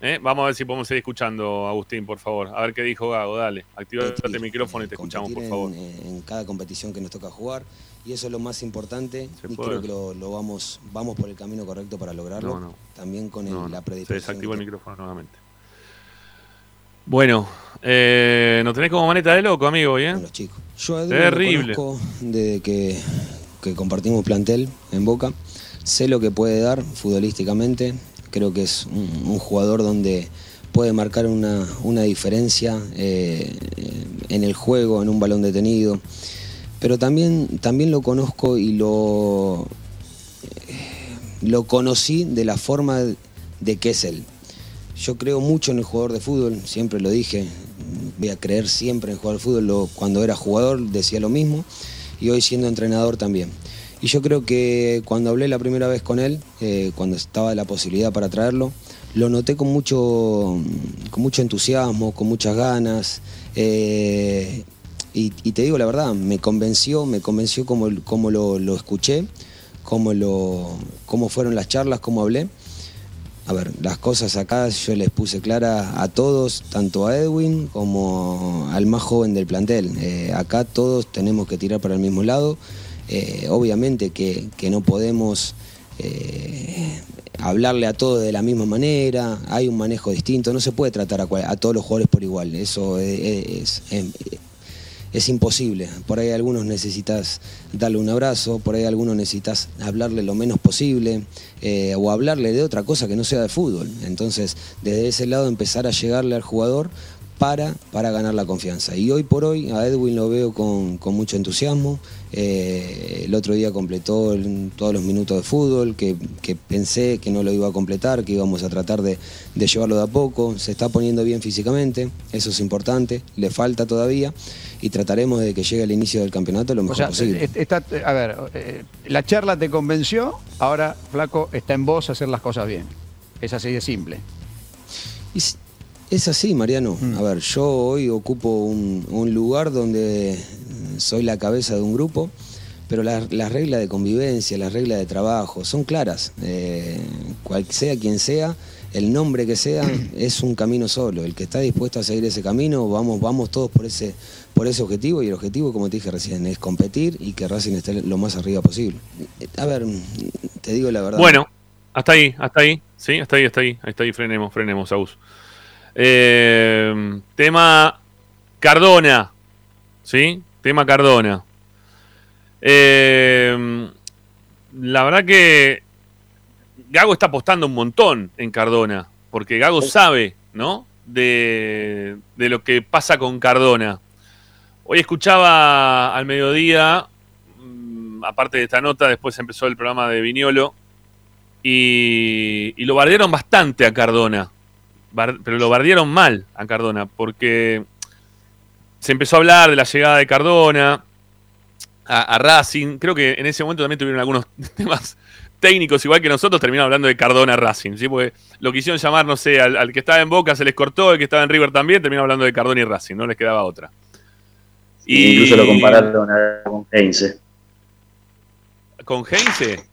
¿Eh? Vamos a ver si podemos seguir escuchando, Agustín, por favor. A ver qué dijo Gago, dale. Activa el micrófono y te eh, escuchamos, por favor. En, en cada competición que nos toca jugar y eso es lo más importante Se y puede. creo que lo, lo vamos vamos por el camino correcto para lograrlo. No, no. También con el- No, no, la Se predisposición. desactivó el micrófono nuevamente. Bueno, eh, nos tenés como maneta de loco, amigo, ¿eh? con los chicos. Yo a Edu Terrible. lo desde que, que compartimos plantel en Boca. Sé lo que puede dar futbolísticamente. Creo que es un, jugador donde puede marcar una, una diferencia eh, en el juego, en un balón detenido. Pero también, también lo conozco y lo, lo conocí de la forma de él. Yo creo mucho en el jugador de fútbol, siempre lo dije, voy a creer siempre en el jugador de fútbol, cuando era jugador decía lo mismo y hoy siendo entrenador también. Y yo creo que cuando hablé la primera vez con él, eh, cuando estaba la posibilidad para traerlo, lo noté con mucho, con mucho entusiasmo, con muchas ganas. eh, y, te digo la verdad, me convenció, me convenció como, como lo, escuché, cómo, lo, cómo fueron las charlas, cómo hablé. A ver, las cosas acá yo les puse clara a todos, tanto a Edwin como al más joven del plantel. Eh, acá todos tenemos que tirar para el mismo lado. Eh, obviamente que, que no podemos eh, hablarle a todos de la misma manera, hay un manejo distinto, no se puede tratar a, todos los jugadores por igual, eso es, es- es- es imposible. Por ahí algunos necesitas darle un abrazo, por ahí algunos necesitas hablarle lo menos posible eh, o hablarle de otra cosa que no sea de fútbol. Entonces, desde ese lado empezar a llegarle al jugador para, para ganar la confianza. Y hoy por hoy a Edwin lo veo con, con mucho entusiasmo. Eh, el otro día completó el- todos los minutos de fútbol, que, que pensé que no lo iba a completar, que íbamos a tratar de, de llevarlo de a poco. Se está poniendo bien físicamente, eso es importante, le falta todavía y trataremos de que llegue al inicio del campeonato lo O mejor sea, posible. está- a ver, eh, la charla te convenció, ahora, Flaco, está en vos hacer las cosas bien. Es así de simple. Y es así, Mariano. A ver, yo hoy ocupo un, un lugar donde soy la cabeza de un grupo, pero las las reglas de convivencia, las reglas de trabajo son claras. Eh, cual sea quien sea, el nombre que sea, es un camino solo. El que está dispuesto a seguir ese camino, vamos, vamos todos por ese, por ese objetivo. Y el objetivo, como te dije recién, es competir y que Racing esté lo más arriba posible. A ver, te digo la verdad. Bueno, hasta ahí, hasta ahí. Sí, hasta ahí, hasta ahí. Hasta ahí, frenemos, frenemos, Agus. Eh, tema Cardona. ¿Sí? Tema Cardona. Eh, la verdad que Gago está apostando un montón en Cardona. Porque Gago sabe, ¿no? De, de lo que pasa con Cardona. Hoy escuchaba al mediodía, mm, aparte de esta nota, después empezó el programa de Viñolo. Y, y lo bardearon bastante a Cardona. Pero lo bardearon mal a Cardona, porque se empezó a hablar de la llegada de Cardona a, a Racing. Creo que en ese momento también tuvieron algunos temas técnicos, igual que nosotros, terminaron hablando de Cardona Racing. ¿sí? Porque lo quisieron llamar, no sé, al, al que estaba en Boca se les cortó, el que estaba en River también, terminó hablando de Cardona y Racing, no les quedaba otra. Y... Incluso lo compararon a- con Heinze. ¿Con Heinze?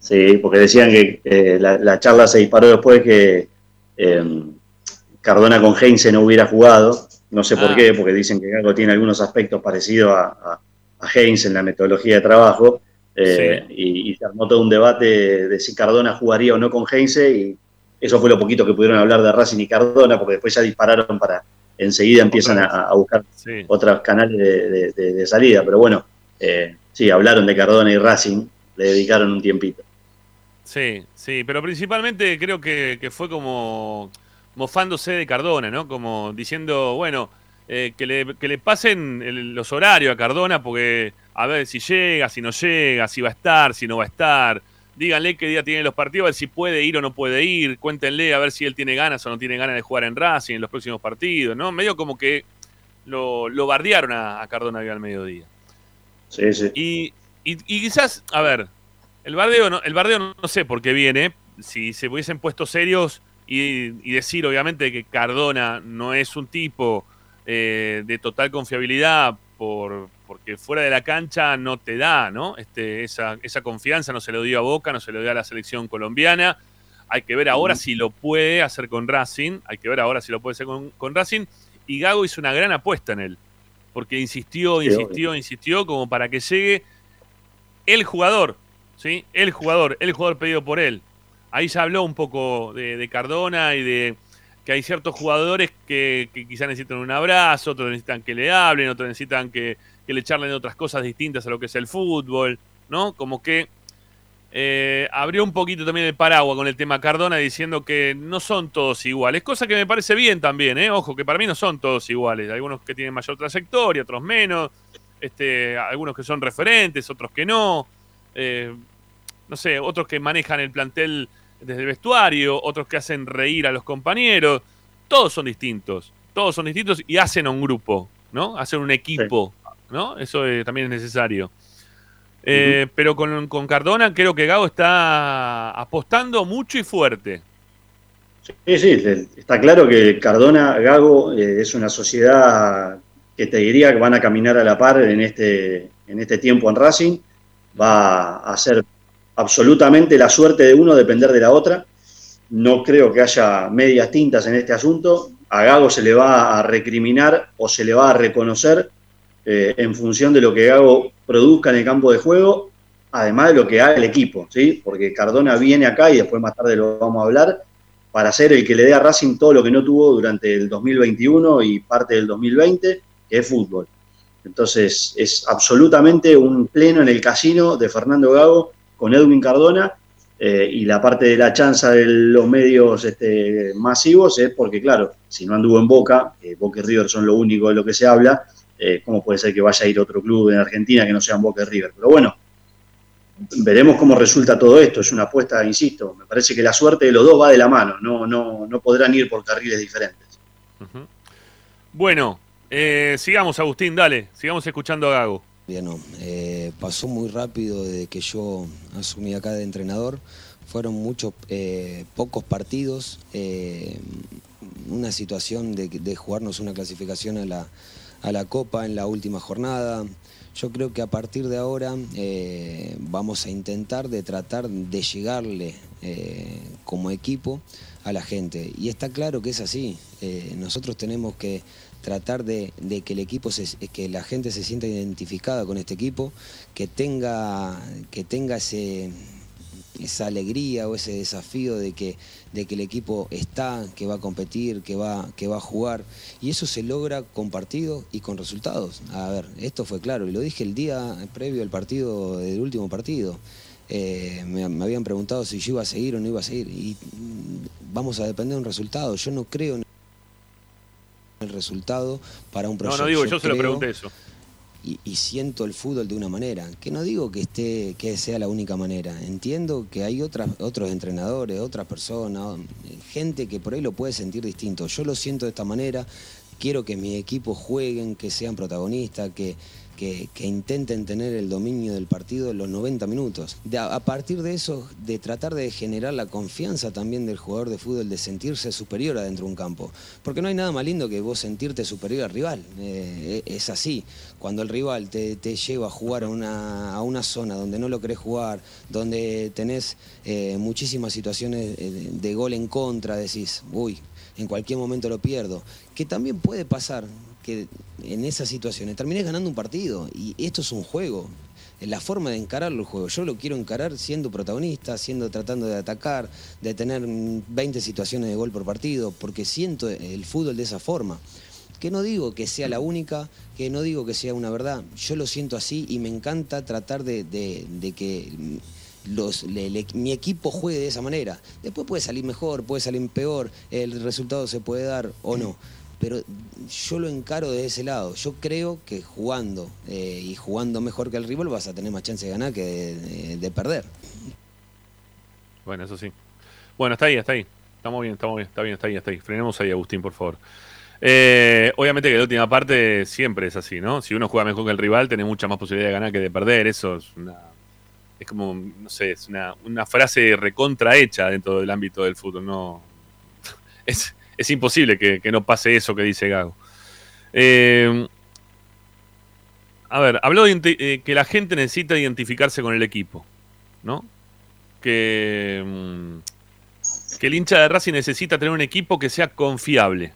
Sí, porque decían que eh, la, la charla se disparó después que eh, Cardona con Heinze no hubiera jugado. No sé por Ah. qué, porque dicen que Gago tiene algunos aspectos parecidos a, a, en la metodología de trabajo. eh, y, y se armó todo un debate de si Cardona jugaría o no con Heinze. Y eso fue lo poquito que pudieron hablar de Racing y Cardona, porque después ya dispararon para. Enseguida empiezan a, a buscar Sí. otros canales de, de- de- de salida. Pero bueno, eh, sí, hablaron de Cardona y Racing, le dedicaron un tiempito. Sí, sí, pero principalmente creo que, que fue como mofándose de Cardona, ¿no? Como diciendo, bueno, eh, que, le, que le pasen el- los horarios a Cardona porque a ver si llega, si no llega, si va a estar, si no va a estar. Díganle qué día tiene los partidos, a ver si puede ir o no puede ir. Cuéntenle a ver si él tiene ganas o no tiene ganas de jugar en Racing en los próximos partidos, ¿no? Medio como que lo, lo bardearon a, a Cardona al mediodía. Sí, sí. Y, y- y quizás, a ver, el bardeo, no, el bardeo no, sé por qué viene. Si se hubiesen puesto serios y, y decir, obviamente, que Cardona no es un tipo eh, de total confiabilidad por, porque fuera de la cancha no te da, ¿no? Este, esa, esa confianza no se lo dio a Boca, no se lo dio a la selección colombiana. Hay que ver ahora si lo puede hacer con Racing. Hay que ver ahora si lo puede hacer con, con Racing. Y Gago hizo una gran apuesta en él. Porque insistió, Sí, insistió, insistió, como para que llegue el jugador, ¿sí? El jugador, el jugador pedido por él. Ahí ya habló un poco de, Cardona y de que hay ciertos jugadores que, quizás necesitan un abrazo, otros necesitan que le hablen, otros necesitan que, que le charlen otras cosas distintas a lo que es el fútbol, ¿no? Como que eh, abrió un poquito también el paraguas con el tema Cardona diciendo que no son todos iguales, cosa que me parece bien también, ¿eh? Ojo, que para mí no son todos iguales, algunos que tienen mayor trayectoria, otros menos, este, algunos que son referentes, otros que no, eh, no sé, otros que manejan el plantel desde el vestuario, otros que hacen reír a los compañeros, todos son distintos, todos son distintos y hacen a un grupo, ¿no? Hacen un equipo, ¿no? Eso eh, también es necesario. Eh, Pero con, con Cardona creo que Gago está apostando mucho y fuerte. Sí, sí, está claro que Cardona, Gago, eh, es una sociedad que te diría que van a caminar a la par en este, en este tiempo en Racing. Va a ser absolutamente la suerte de uno depender de la otra. No creo que haya medias tintas en este asunto. A Gago se le va a recriminar o se le va a reconocer eh, en función de lo que Gago produzca en el campo de juego, además de lo que haga el equipo, ¿sí? Porque Cardona viene acá y después más tarde lo vamos a hablar para ser el que le dé a Racing todo lo que no tuvo durante el 2021 y parte del 2020, que es fútbol. Entonces, es absolutamente un pleno en el casino de Fernando Gago con Edwin Cardona eh, y la parte de la chanza de los medios este, masivos es porque, claro, si no anduvo en Boca, que Boca y River son lo único de lo que se habla, eh, ¿cómo puede ser que vaya a ir otro club en Argentina que no sea Boca y River? Pero bueno, veremos cómo resulta todo esto. Es una apuesta, insisto, me parece que la suerte de los dos va de la mano, no, no, no podrán ir por carriles diferentes. Bueno, eh, sigamos, Agustín, dale, sigamos escuchando a Gago. Bien, no. Eh, pasó muy rápido desde que yo asumí acá de entrenador. Fueron muchos, eh, pocos partidos. eh, una situación de, jugarnos una clasificación a la, a la Copa en la última jornada. Yo creo que a partir de ahora vamos a intentar de tratar de llegarle como equipo a la gente. Y está claro que es así. Nosotros tenemos que tratar de, que el equipo que la gente se sienta identificada con este equipo, que tenga, que tenga esa alegría o ese desafío de que, el equipo está, que va a competir, que va, a jugar. Y eso se logra con partidos y con resultados. A ver, esto fue claro, y lo dije el día previo al partido, del último partido. Eh, me, me habían preguntado si yo iba a seguir o no iba a seguir. Y vamos a depender de un resultado. Yo no creo en el resultado para un No, proyecto. no digo, yo se lo pregunté eso. y, y siento el fútbol de una manera, que no digo que esté, que sea la única manera, entiendo que hay otras, otros entrenadores, otras personas, gente que por ahí lo puede sentir distinto. Yo lo siento de esta manera, quiero que mi equipo jueguen, que sean protagonistas, que, que, que intenten tener el dominio del partido en los 90 minutos. A, partir de eso, de tratar de generar la confianza también del jugador de fútbol, de sentirse superior adentro de un campo. Porque no hay nada más lindo que vos sentirte superior al rival. Eh, es así. Cuando el rival te, te lleva a jugar a una, a una zona donde no lo querés jugar, donde tenés eh, muchísimas situaciones eh, de gol en contra, decís, uy, en cualquier momento lo pierdo. Que también puede pasar que en esas situaciones termines ganando un partido y esto es un juego. La forma de encarar el juego, yo lo quiero encarar siendo protagonista, siendo tratando de atacar, de tener mm, 20 situaciones de gol por partido, porque siento el fútbol de esa forma. Que no digo que sea la única, que no digo que sea una verdad, yo lo siento así y me encanta tratar de, de- de que los, le- mi equipo juegue de esa manera. Después puede salir mejor, puede salir peor, el resultado se puede dar o no. Pero yo lo encaro de ese lado. Yo creo que jugando eh, y jugando mejor que el rival vas a tener más chance de ganar que de, de- de perder. Bueno, eso sí. Bueno, está ahí, está ahí. Estamos bien, estamos bien, está bien, está ahí, está ahí. Frenemos ahí, Agustín, por favor. Eh, obviamente que la última parte siempre es así, ¿no? Si uno juega mejor que el rival, tiene mucha más posibilidad de ganar que de perder. Eso es una. Es como, no sé, es una, una frase recontra hecha dentro del ámbito del fútbol. No. Es, es imposible que, que no pase eso que dice Gago. Eh, a ver, habló de eh, que la gente necesita identificarse con el equipo, ¿no? Que, mm, que el hincha de Racing necesita tener un equipo que sea confiable,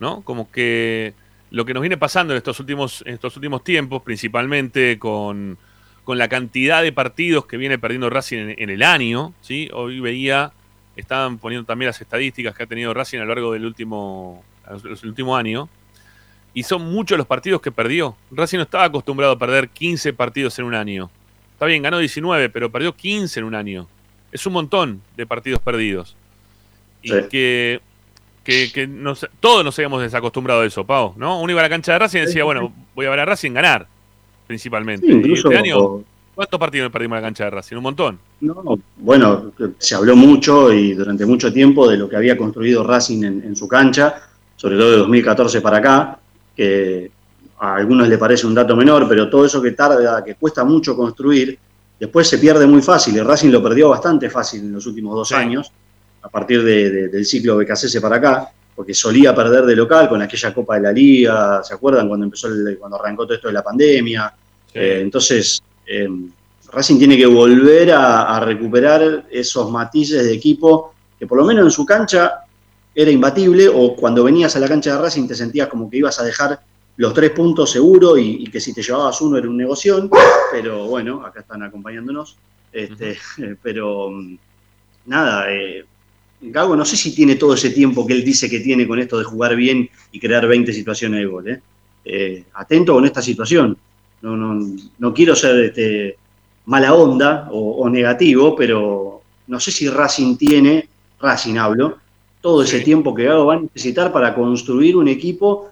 ¿no? Como que lo que nos viene pasando en estos últimos, en estos últimos tiempos, principalmente con, con la cantidad de partidos que viene perdiendo Racing en, en el año, ¿sí? Hoy veía, estaban poniendo también las estadísticas que ha tenido Racing a lo largo del último, del último año, y son muchos los partidos que perdió. Racing no estaba acostumbrado a perder 15 partidos en un año. Está bien, ganó 19, pero perdió 15 en un año. Es un montón de partidos perdidos. Y Sí. que, que, que nos- todos nos habíamos desacostumbrado a eso, Pau, ¿no? Uno iba a la cancha de Racing y decía, bueno, voy a ver a Racing ganar, principalmente. Sí, incluso este año, ¿cuántos partidos perdimos en la cancha de Racing? Un montón. No, bueno, se habló mucho y durante mucho tiempo de lo que había construido Racing en, en su cancha, sobre todo de 2014 para acá, que a algunos le parece un dato menor, pero todo eso que tarda, que cuesta mucho construir, después se pierde muy fácil. Y Racing lo perdió bastante fácil en los últimos dos Sí. años, a partir de- de- del ciclo BKCS para acá, porque solía perder de local con aquella Copa de la Liga, ¿se acuerdan cuando empezó el- cuando arrancó todo esto de la pandemia? Eh, entonces, eh, Racing tiene que volver a, a recuperar esos matices de equipo que por lo menos en su cancha era imbatible o cuando venías a la cancha de Racing te sentías como que ibas a dejar los tres puntos seguro y, y que si te llevabas uno era un negoción, pero bueno, acá están acompañándonos. Este, Pero mm, nada, eh, Gago no sé si tiene todo ese tiempo que él dice que tiene con esto de jugar bien y crear 20 situaciones de gol. ¿eh? Eh, atento con esta situación. No, no, no quiero ser este, mala onda o, o negativo, pero no sé si Racing tiene, Racing hablo, todo ese Sí. tiempo que va a necesitar para construir un equipo,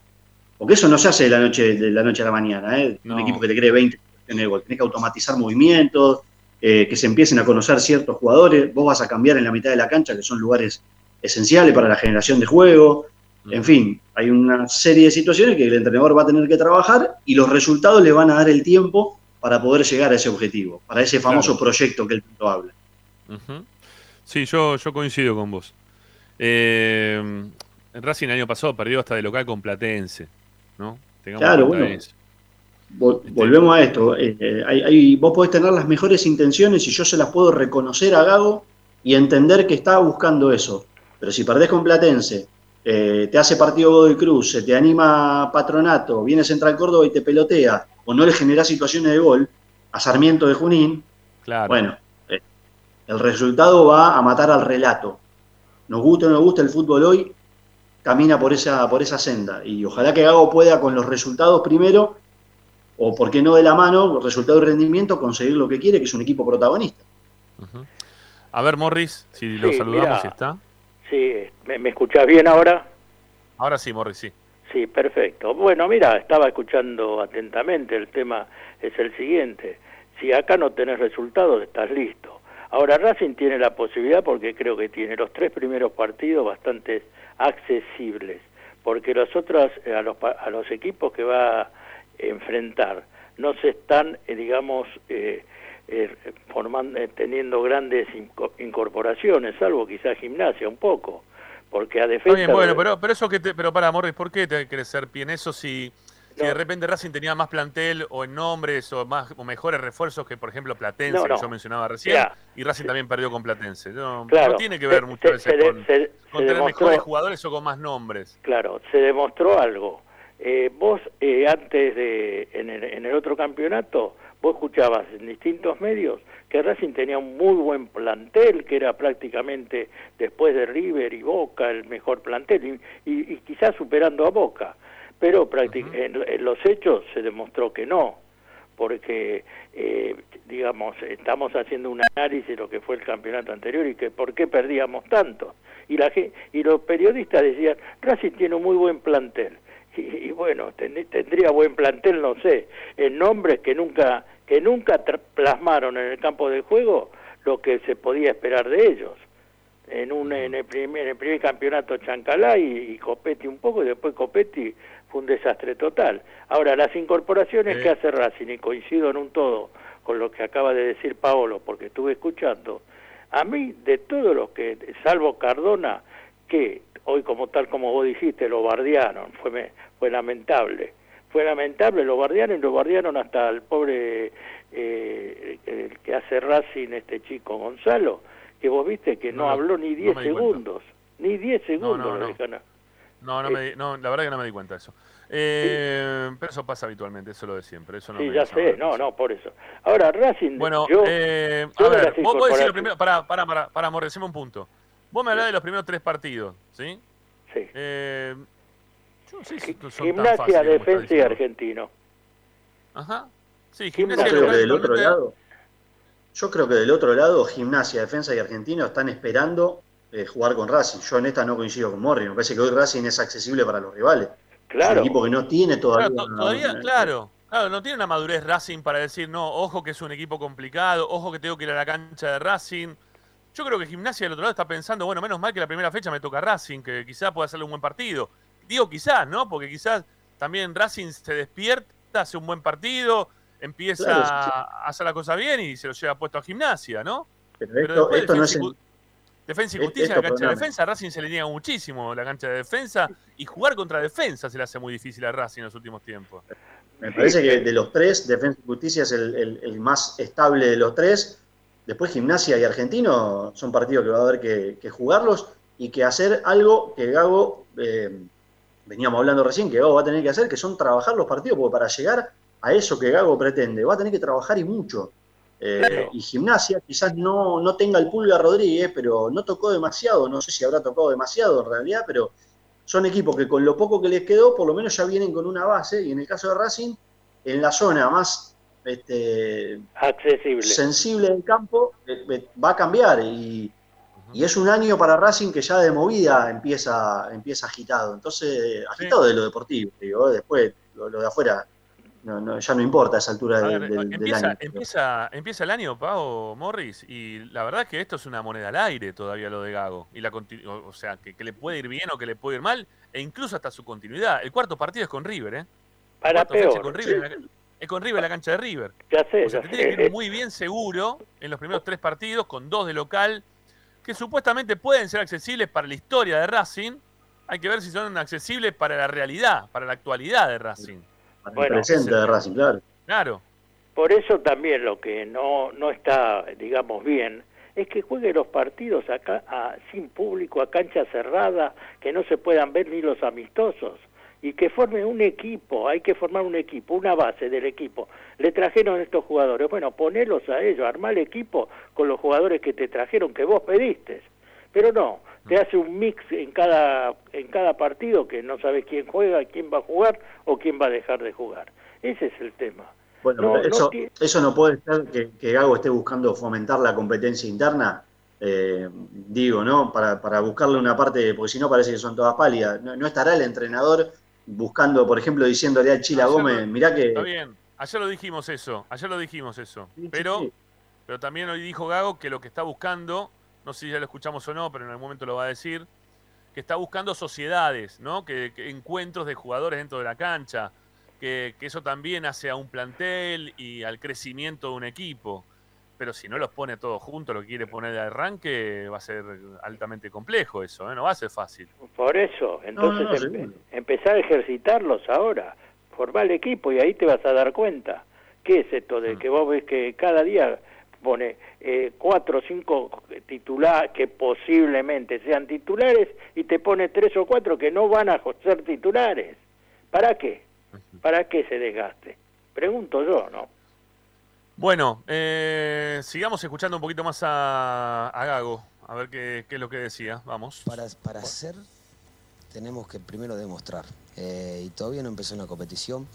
porque eso no se hace de la noche, de la noche a la mañana, ¿eh? No. un equipo que te cree 20 en el gol. Tenés que automatizar movimientos, eh, que se empiecen a conocer ciertos jugadores, vos vas a cambiar en la mitad de la cancha, que son lugares esenciales para la generación de juego. En fin, hay una serie de situaciones que el entrenador va a tener que trabajar y los resultados le van a dar el tiempo para poder llegar a ese objetivo, para ese famoso Claro. proyecto que él tanto habla. Sí, yo, yo coincido con vos. Eh, Racing el año pasado perdió hasta de local con Platense, ¿no? Tengamos Claro, bueno. eso. Vol- Este- Volvemos a esto. eh, eh, hay- hay- vos podés tener las mejores intenciones y yo se las puedo reconocer a Gago y entender que está buscando eso. Pero si perdés con Platense, eh, te hace partido Godoy Cruz, se te anima Patronato, viene Central Córdoba y te pelotea, o no le generás situaciones de gol a Sarmiento de Junín, Claro. bueno, eh, el resultado va a matar al relato. Nos gusta o no nos gusta el fútbol hoy, camina por esa, por esa senda. Y ojalá que Gago pueda con los resultados primero, o por qué no de la mano, resultado y rendimiento, conseguir lo que quiere, que es un equipo protagonista. A ver, Morris, si lo Sí, saludamos, mirá. si está. Sí, ¿me, me escuchás bien ahora? Ahora sí, Morris, sí. Sí, perfecto. Bueno, mira, estaba escuchando atentamente, el tema es el siguiente. Si acá no tenés resultados, estás listo. Ahora Racing tiene la posibilidad, porque creo que tiene los tres primeros partidos bastante accesibles, porque los otros, eh, a los, a los equipos que va a enfrentar, no se están, eh, digamos, eh, eh, formando, eh, teniendo grandes inco- incorporaciones, salvo quizás gimnasia un poco, porque a Está defensa... bien, bueno, pero, pero eso que te, pero para Morris, ¿por qué te querés ser pie en eso si, si de repente Racing tenía más plantel o en nombres o más o mejores refuerzos que por ejemplo Platense, No, no. que yo mencionaba recién, y Racing también perdió con Platense? No, Claro, tiene que ver se- muchas veces con, con tener demostró- mejores jugadores o con más nombres. Claro, se demostró algo. Eh, vos eh, antes de, en el, en el otro campeonato, vos escuchabas en distintos medios que Racing tenía un muy buen plantel, que era prácticamente después de River y Boca el mejor plantel, y, y- y quizás superando a Boca. Pero en, en los hechos se demostró que no, porque, eh, digamos, estamos haciendo un análisis de lo que fue el campeonato anterior y que por qué perdíamos tanto. Y, la, y los periodistas decían, Racing tiene un muy buen plantel. Y, y bueno, ten- tendría buen plantel, no sé, en nombres que nunca, que nunca plasmaron en el campo de juego lo que se podía esperar de ellos. En, un, en, el primer, en el primer campeonato Chancalá y, y Copetti un poco, y después Copetti fue un desastre total. Ahora, las incorporaciones Sí. que hace Racing, y coincido en un todo con lo que acaba de decir Paolo, porque estuve escuchando, a mí, de todos los que, salvo Cardona, que hoy como tal como vos dijiste, lo bardearon, fue, me- fue lamentable. Fue lamentable, lo bardearon y lo bardearon hasta el pobre eh, el que hace Racing, este chico Gonzalo, que vos viste que no, No, habló ni 10 me di cuenta. segundos, ni 10 segundos no, no. No, no, me di- no, la verdad que no me di cuenta de eso. Eh, Pero eso pasa habitualmente, eso es lo de siempre. Eso no Sí, me ya sé, no, no, por eso. Ahora, Racing, Bueno, yo, eh, yo a ver, vos podés decir lo primero, para, para, para, para, Morris, decime un punto. Vos me hablás de los primeros tres partidos, ¿sí? sí, Eh, Yo no sé si son tan Gimnasia, fáciles Defensa y. Argentino. Ajá. Sí, Gimnasia Gimnasia Yo creo que del otro lado, yo creo que del otro lado, Gimnasia, Defensa y Argentino están esperando eh, jugar con Racing. Yo en esta no coincido con Morri. Me parece que hoy Racing es accesible para los rivales. Es un Claro. equipo que no tiene todavía. Claro, todavía, una- claro, claro, no tiene una madurez Racing para decir, no, ojo que es un equipo complicado, ojo que tengo que ir a la cancha de Racing. Yo creo que Gimnasia del otro lado está pensando, bueno, menos mal que la primera fecha me toca Racing, que quizás pueda hacerle un buen partido. Digo quizás, ¿no? Porque quizás también Racing se despierta, hace un buen partido, empieza Claro, sí, a hacer la cosa bien y se lo lleva puesto a Gimnasia, ¿no? Pero Pero esto, después esto no Defensa es. en- Defensa y Justicia, la cancha de defensa, a Racing se le niega muchísimo la cancha de defensa y jugar contra defensa se le hace muy difícil a Racing en los últimos tiempos. Me parece que de los tres, Defensa y Justicia es el, el- el más estable de los tres. Después Gimnasia y Argentino son partidos que va a haber que, que jugarlos y que hacer algo que Gago, eh, veníamos hablando recién, que Gago va a tener que hacer, que son trabajar los partidos, porque para llegar a eso que Gago pretende, va a tener que trabajar y mucho. Eh, Claro. Y Gimnasia quizás no, no tenga el Pulga Rodríguez, pero no tocó demasiado, no sé si habrá tocado demasiado en realidad, pero son equipos que con lo poco que les quedó, por lo menos ya vienen con una base, y en el caso de Racing, en la zona más este, Accesible. sensible del campo, eh, eh, va a cambiar, y, y es un año para Racing que ya de movida empieza, empieza agitado, entonces, agitado de lo deportivo, digo, después lo, lo de afuera no, no, ya no importa a esa altura A de- ver, del, del empieza, año. empieza, empieza el año, Pau Morris, y la verdad es que esto es una moneda al aire todavía lo de Gago. Y la o sea, que, que le puede ir bien o que le puede ir mal, e incluso hasta su continuidad. El cuarto partido es con River, ¿eh? Para peor. con River es con River en la cancha de River. Ya sé, O sea, ya te tiene que ir muy bien seguro en los primeros tres partidos, con dos de local, que supuestamente pueden ser accesibles para la historia de Racing. Hay que ver si son accesibles para la realidad, para la actualidad de Racing. Para bueno, el presente de Racing, claro. Claro. Por eso también lo que no, no está, digamos, bien es que juegue los partidos acá a- sin público, a cancha cerrada, que no se puedan ver ni los amistosos y que forme un equipo, hay que formar un equipo, una base del equipo. Le trajeron estos jugadores, bueno, ponelos a ellos, armar el equipo con los jugadores que te trajeron, que vos pediste. Pero no, te hace un mix en cada, en cada partido que no sabes quién juega, quién va a jugar o quién va a dejar de jugar. Ese es el tema. Bueno, No, pero no eso, tiene- eso no puede ser que, que Gago esté buscando fomentar la competencia interna, eh, digo, ¿no? Para, para buscarle una parte, porque si no parece que son todas pálidas. No, no estará el entrenador buscando, por ejemplo, diciéndole al Chila Ayer Gómez, lo- mirá que... Está bien. Ayer lo dijimos eso. Ayer lo dijimos eso. Sí, Pero, sí. pero también hoy dijo Gago que lo que está buscando, no sé si ya lo escuchamos o no, pero en algún momento lo va a decir, que está buscando sociedades, ¿no? Que, que encuentros de jugadores dentro de la cancha. Que, que eso también hace a un plantel y al crecimiento de un equipo. Pero si no los pone todos juntos, lo que quiere poner de arranque, va a ser altamente complejo eso, ¿eh? No va a ser fácil. Por eso, entonces no, no, empe- seguro. empezar a ejercitarlos ahora, formar el equipo y ahí te vas a dar cuenta. ¿Qué es esto de Mm. que vos ves que cada día pone eh, cuatro o cinco titulares que posiblemente sean titulares y te pone tres o cuatro que no van a ser titulares? ¿Para qué? ¿Para qué ese desgaste? Pregunto yo, ¿no? Bueno, eh, sigamos escuchando un poquito más a, Gago, a ver qué, es lo que decía. Vamos. Para, para hacer, tenemos que primero demostrar. Eh, y todavía no empezó una competición.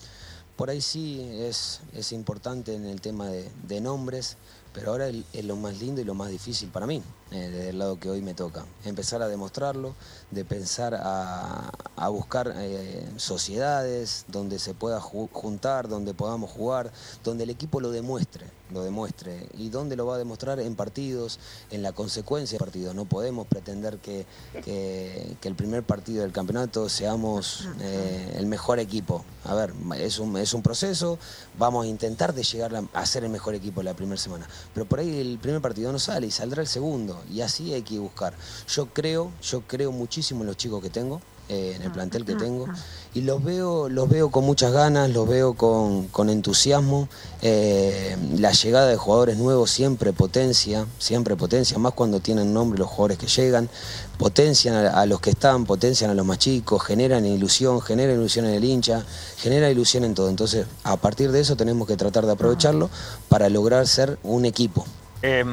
Por ahí sí es, es importante en el tema de, de nombres, pero ahora es lo más lindo y lo más difícil para mí, eh, desde lado que hoy me toca. Empezar a demostrarlo, de pensar a, buscar eh, sociedades donde se pueda ju- juntar, donde podamos jugar, donde el equipo lo demuestre, lo demuestre. ¿Y dónde lo va a demostrar? En partidos, en la consecuencia de partidos. No podemos pretender que, que- el primer partido del campeonato seamos eh, el mejor equipo. A ver, es un, es un proceso, vamos a intentar de llegar a, a ser el mejor equipo la primera semana. Pero por ahí el primer partido no sale y saldrá el segundo. Y así hay que buscar. Yo creo, yo creo muchísimo en los chicos que tengo. eh, en el plantel que tengo y los veo los veo con muchas ganas los veo con, entusiasmo eh, la llegada de jugadores nuevos siempre potencia siempre potencia más cuando tienen nombre los jugadores que llegan potencian a, los que están potencian a los más chicos generan ilusión generan ilusión en el hincha genera ilusión en todo entonces a partir de eso tenemos que tratar de aprovecharlo para lograr ser un equipo Eh,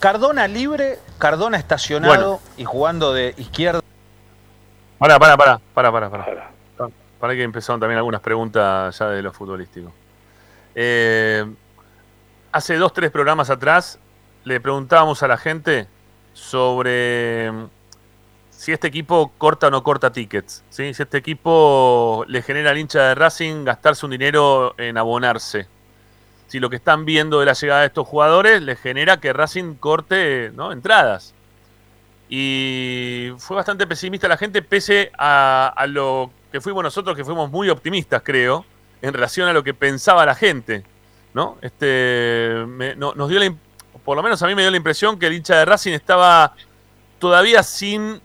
Cardona libre, Cardona estacionado Bueno. y jugando de izquierda. Pará, pará, pará, pará, pará, pará. Para que empezaron también algunas preguntas ya de lo futbolístico. Eh, hace dos, tres programas atrás le preguntábamos a la gente sobre mm, si este equipo corta o no corta tickets. ¿sí? Si este equipo le genera al hincha de Racing gastarse un dinero en abonarse. Si lo que están viendo de la llegada de estos jugadores les genera que Racing corte entradas. Y fue bastante pesimista la gente, pese a, lo que fuimos nosotros, que fuimos muy optimistas, creo, en relación a lo que pensaba la gente. ¿no? Este, nos dio la, por lo menos a mí me dio la impresión que el hincha de Racing estaba todavía sin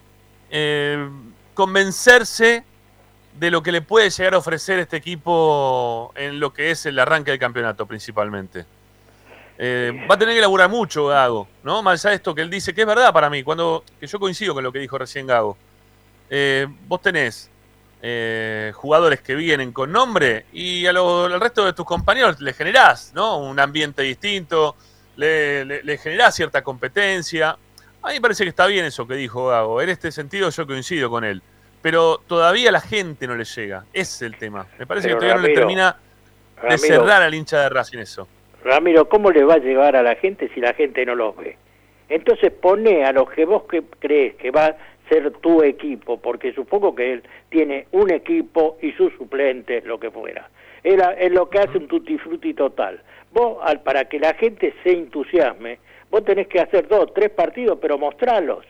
eh, convencerse de lo que le puede llegar a ofrecer este equipo en lo que es el arranque del campeonato principalmente. Eh, va a tener que laburar mucho Gago, ¿no? Más allá de esto que él dice, que es verdad para mí, cuando que yo coincido con lo que dijo recién Gago. Eh, vos tenés eh, jugadores que vienen con nombre y a lo- al resto de tus compañeros le generás, ¿no? Un ambiente distinto, le, le- le generás cierta competencia. A mí me parece que está bien eso que dijo Gago. En este sentido yo coincido con él. Pero todavía la gente no le llega. Ese es el tema. Me parece Pero, que todavía no le termina de Ramiro, cerrar al hincha de Racing eso. Ramiro, ¿cómo le va a llegar a la gente si la gente no los ve? Entonces pone a los que vos que crees que va a ser tu equipo, porque supongo que él tiene un equipo y sus suplentes, lo que fuera. Él a- es lo que hace un tutti frutti total. Vos, al- para que la gente se entusiasme, vos tenés que hacer dos, tres partidos, pero mostrarlos.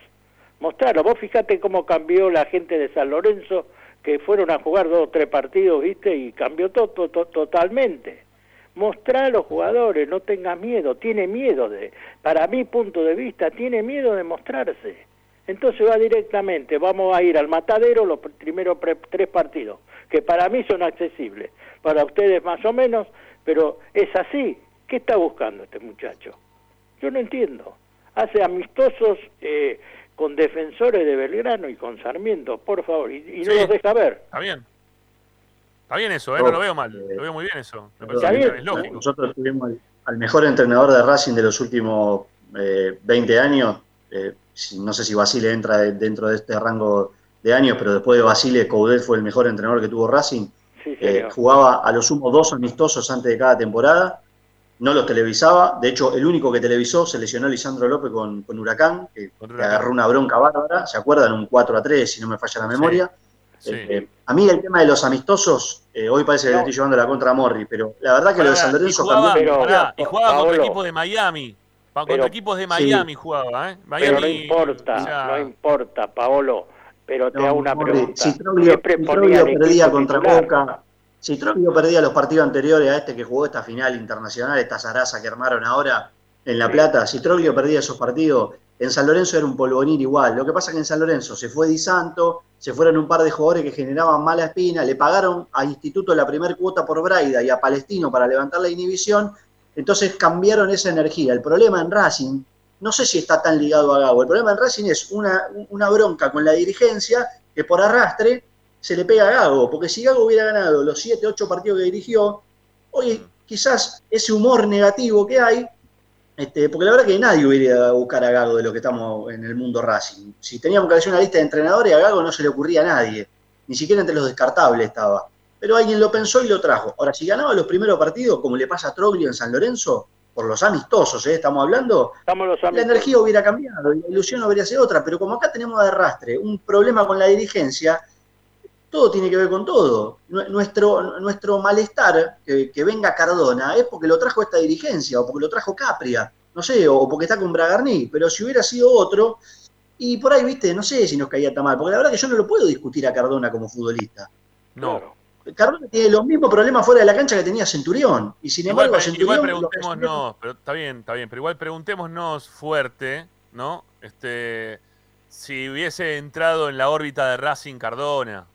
Mostrarlos. Vos fíjate cómo cambió la gente de San Lorenzo, que fueron a jugar dos o tres partidos, ¿viste? Y cambió todo, to- to- totalmente mostrar a los jugadores, no tengas miedo, tiene miedo de, para mi punto de vista, tiene miedo de mostrarse. Entonces va directamente, vamos a ir al matadero los pr- primeros pre- tres partidos, que para mí son accesibles, para ustedes más o menos, pero es así. ¿Qué está buscando este muchacho? Yo no entiendo. Hace amistosos eh, con defensores de Belgrano y con Sarmiento, por favor, y, y no Sí. los deja ver. Está bien. Está bien eso, ¿eh? no lo veo mal. Lo veo muy bien eso. Me parece Está bien. es lógico. Nosotros tuvimos al, mejor entrenador de Racing de los últimos eh, 20 años. eh, no sé si Basile entra de- dentro de este rango de años, pero después de Basile, Coudet fue el mejor entrenador que tuvo Racing. Sí, Eh, jugaba a lo sumo dos amistosos antes de cada temporada. No los televisaba. De hecho, el único que televisó se lesionó Lisandro López con, con Huracán, que Con le Huracán. agarró una bronca bárbara. ¿Se acuerdan? Un 4 a 3, si no me falla la memoria. Sí. Eh, a mí el tema de los amistosos, eh, hoy parece que No. le estoy llevando la contra a Morri, pero la verdad que lo de San Pará, y Lorenzo jugaba, cambió. Pero- pará, y jugaba contra equipos de Miami. Contra Pero- equipos de Sí. Miami jugaba, ¿eh? Pero no importa, o sea, no importa, Paolo. Pero te No, hago una Morri, pregunta. Si Troglio, perdía contra titular. Boca, si Troglio perdía los partidos anteriores a este que jugó esta final internacional, esta zaraza que armaron ahora en La Plata, si Troglio perdía esos partidos, en San Lorenzo era un polvonil igual. Lo que pasa es que en San Lorenzo se fue Di Santo, se fueron un par de jugadores que generaban mala espina, le pagaron a Instituto la primer cuota por Braida y a Palestino para levantar la inhibición, entonces cambiaron esa energía. El problema en Racing, no sé si está tan ligado a Gago, el problema en Racing es una, una bronca con la dirigencia que por arrastre se le pega a Gago, porque si Gago hubiera ganado los 7, 8 partidos que dirigió, hoy quizás ese humor negativo que hay, este, porque la verdad que nadie hubiera ido a buscar a Gago de lo que estamos en el mundo Racing. Si teníamos que hacer una lista de entrenadores, a Gago no se le ocurría a nadie, ni siquiera entre los descartables estaba. Pero alguien lo pensó y lo trajo. Ahora, si ganaba los primeros partidos, como le pasa a Troglio en San Lorenzo, por los amistosos, ¿eh? estamos hablando, Estamos los la energía hubiera cambiado la ilusión habría sido otra, pero como acá tenemos de arrastre un problema con la dirigencia, todo tiene que ver con todo. Nue- Nuestro, nuestro malestar que, que venga Cardona es porque lo trajo esta dirigencia o porque lo trajo Capria, no sé, o porque está con Bragarni, pero si hubiera sido otro, y por ahí, viste, no sé si nos caía tan mal, porque la verdad que yo no lo puedo discutir a Cardona como futbolista. no. Cardona tiene los mismos problemas fuera de la cancha que tenía Centurión, y sin Igual, embargo Centurión... igual preguntémonos, pero está bien, está bien, pero igual preguntémonos fuerte, ¿no? Este, si hubiese entrado en la órbita de Racing Cardona,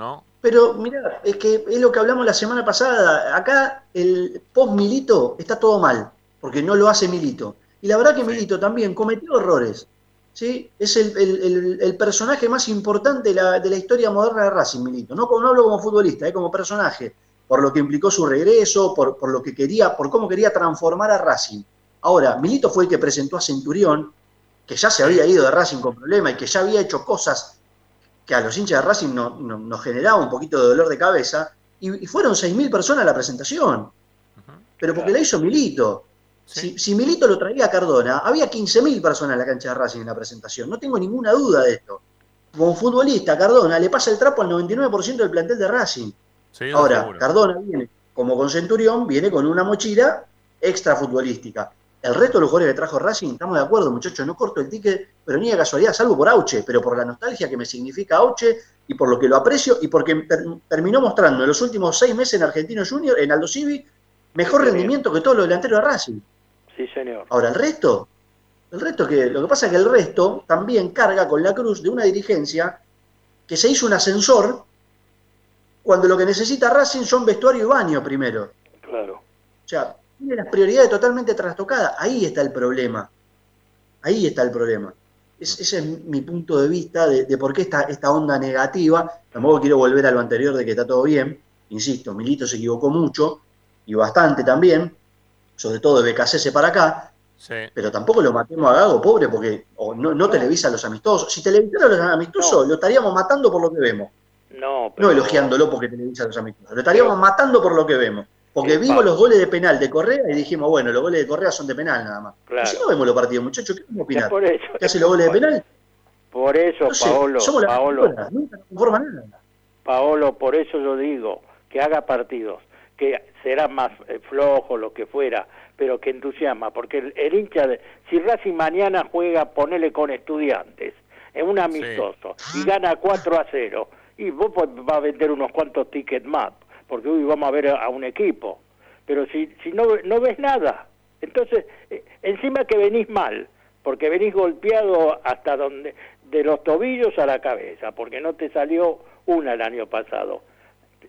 ¿no? Pero mirá, es que es lo que hablamos la semana pasada. Acá el post Milito está todo mal, porque no lo hace Milito. Y la verdad que. Milito también cometió errores. ¿sí? Es el, el- el- el personaje más importante de la, de la historia moderna de Racing, Milito. No, como- no hablo como futbolista, eh, como personaje, por lo que implicó su regreso, por, por lo que quería, por cómo quería transformar a Racing. Ahora, Milito fue el que presentó a Centurión, que ya se había ido de Racing con problema y que ya había hecho cosas que a los hinchas de Racing no- no- nos generaba un poquito de dolor de cabeza, y, y fueron 6.000 personas a la presentación. Pero porque la hizo Milito. Si, si Milito lo traía a Cardona, había 15.000 personas en la cancha de Racing en la presentación. No tengo ninguna duda de esto. Como futbolista, Cardona le pasa el trapo al 99% del plantel de Racing. Sí, Ahora, seguro. Cardona viene, como con Centurión, viene con una mochila extra futbolística. El resto de los jugadores que trajo Racing, estamos de acuerdo, muchachos, no corto el ticket, pero ni de casualidad, salvo por Auche, pero por la nostalgia que me significa Auche y por lo que lo aprecio y porque ter- terminó mostrando en los últimos seis meses en Argentino Junior, en Aldo Civi, mejor rendimiento que todos los delanteros de Racing. Sí, señor. Ahora, el resto, el resto que, lo que pasa es que el resto también carga con la cruz de una dirigencia que se hizo un ascensor cuando lo que necesita Racing son vestuario y baño primero. Claro. O sea, tiene las prioridades totalmente trastocadas. Ahí está el problema. Ahí está el problema. Es- ese es mi punto de vista de, de por qué esta, esta onda negativa. Tampoco quiero volver a lo anterior de que está todo bien. Insisto, Milito se equivocó mucho y bastante también, sobre todo de BKC para acá. Sí. Pero tampoco lo matemos a Gago, pobre, porque o no, no televisa los amistosos. Si televisara los amistosos, lo estaríamos matando por lo que vemos. No, pero No elogiándolo porque televisa los amistosos. Lo estaríamos matando por lo que vemos. Porque Sí, vimos los goles de penal de Correa y dijimos, bueno, los goles de Correa son de penal nada más. Claro. Y si no vemos los partidos, muchachos, ¿qué vamos a opinar? por eso. ¿Qué hace los goles de penal? Por eso, No sé, Paolo, somos la Paolo, nunca nos conforma nada. Paolo, por eso yo digo que haga partidos, que será más eh, flojo, lo que fuera, pero que entusiasma, porque el, el hincha, de, si Racing mañana juega, ponele con estudiantes, en un amistoso, y gana 4 a 0, y vos pues, va a vender unos cuantos tickets más, porque hoy vamos a ver a, a un equipo, pero si, si no, no ves nada, entonces, eh, encima que venís mal, porque venís golpeado hasta donde, de los tobillos a la cabeza, porque no te salió una el año pasado.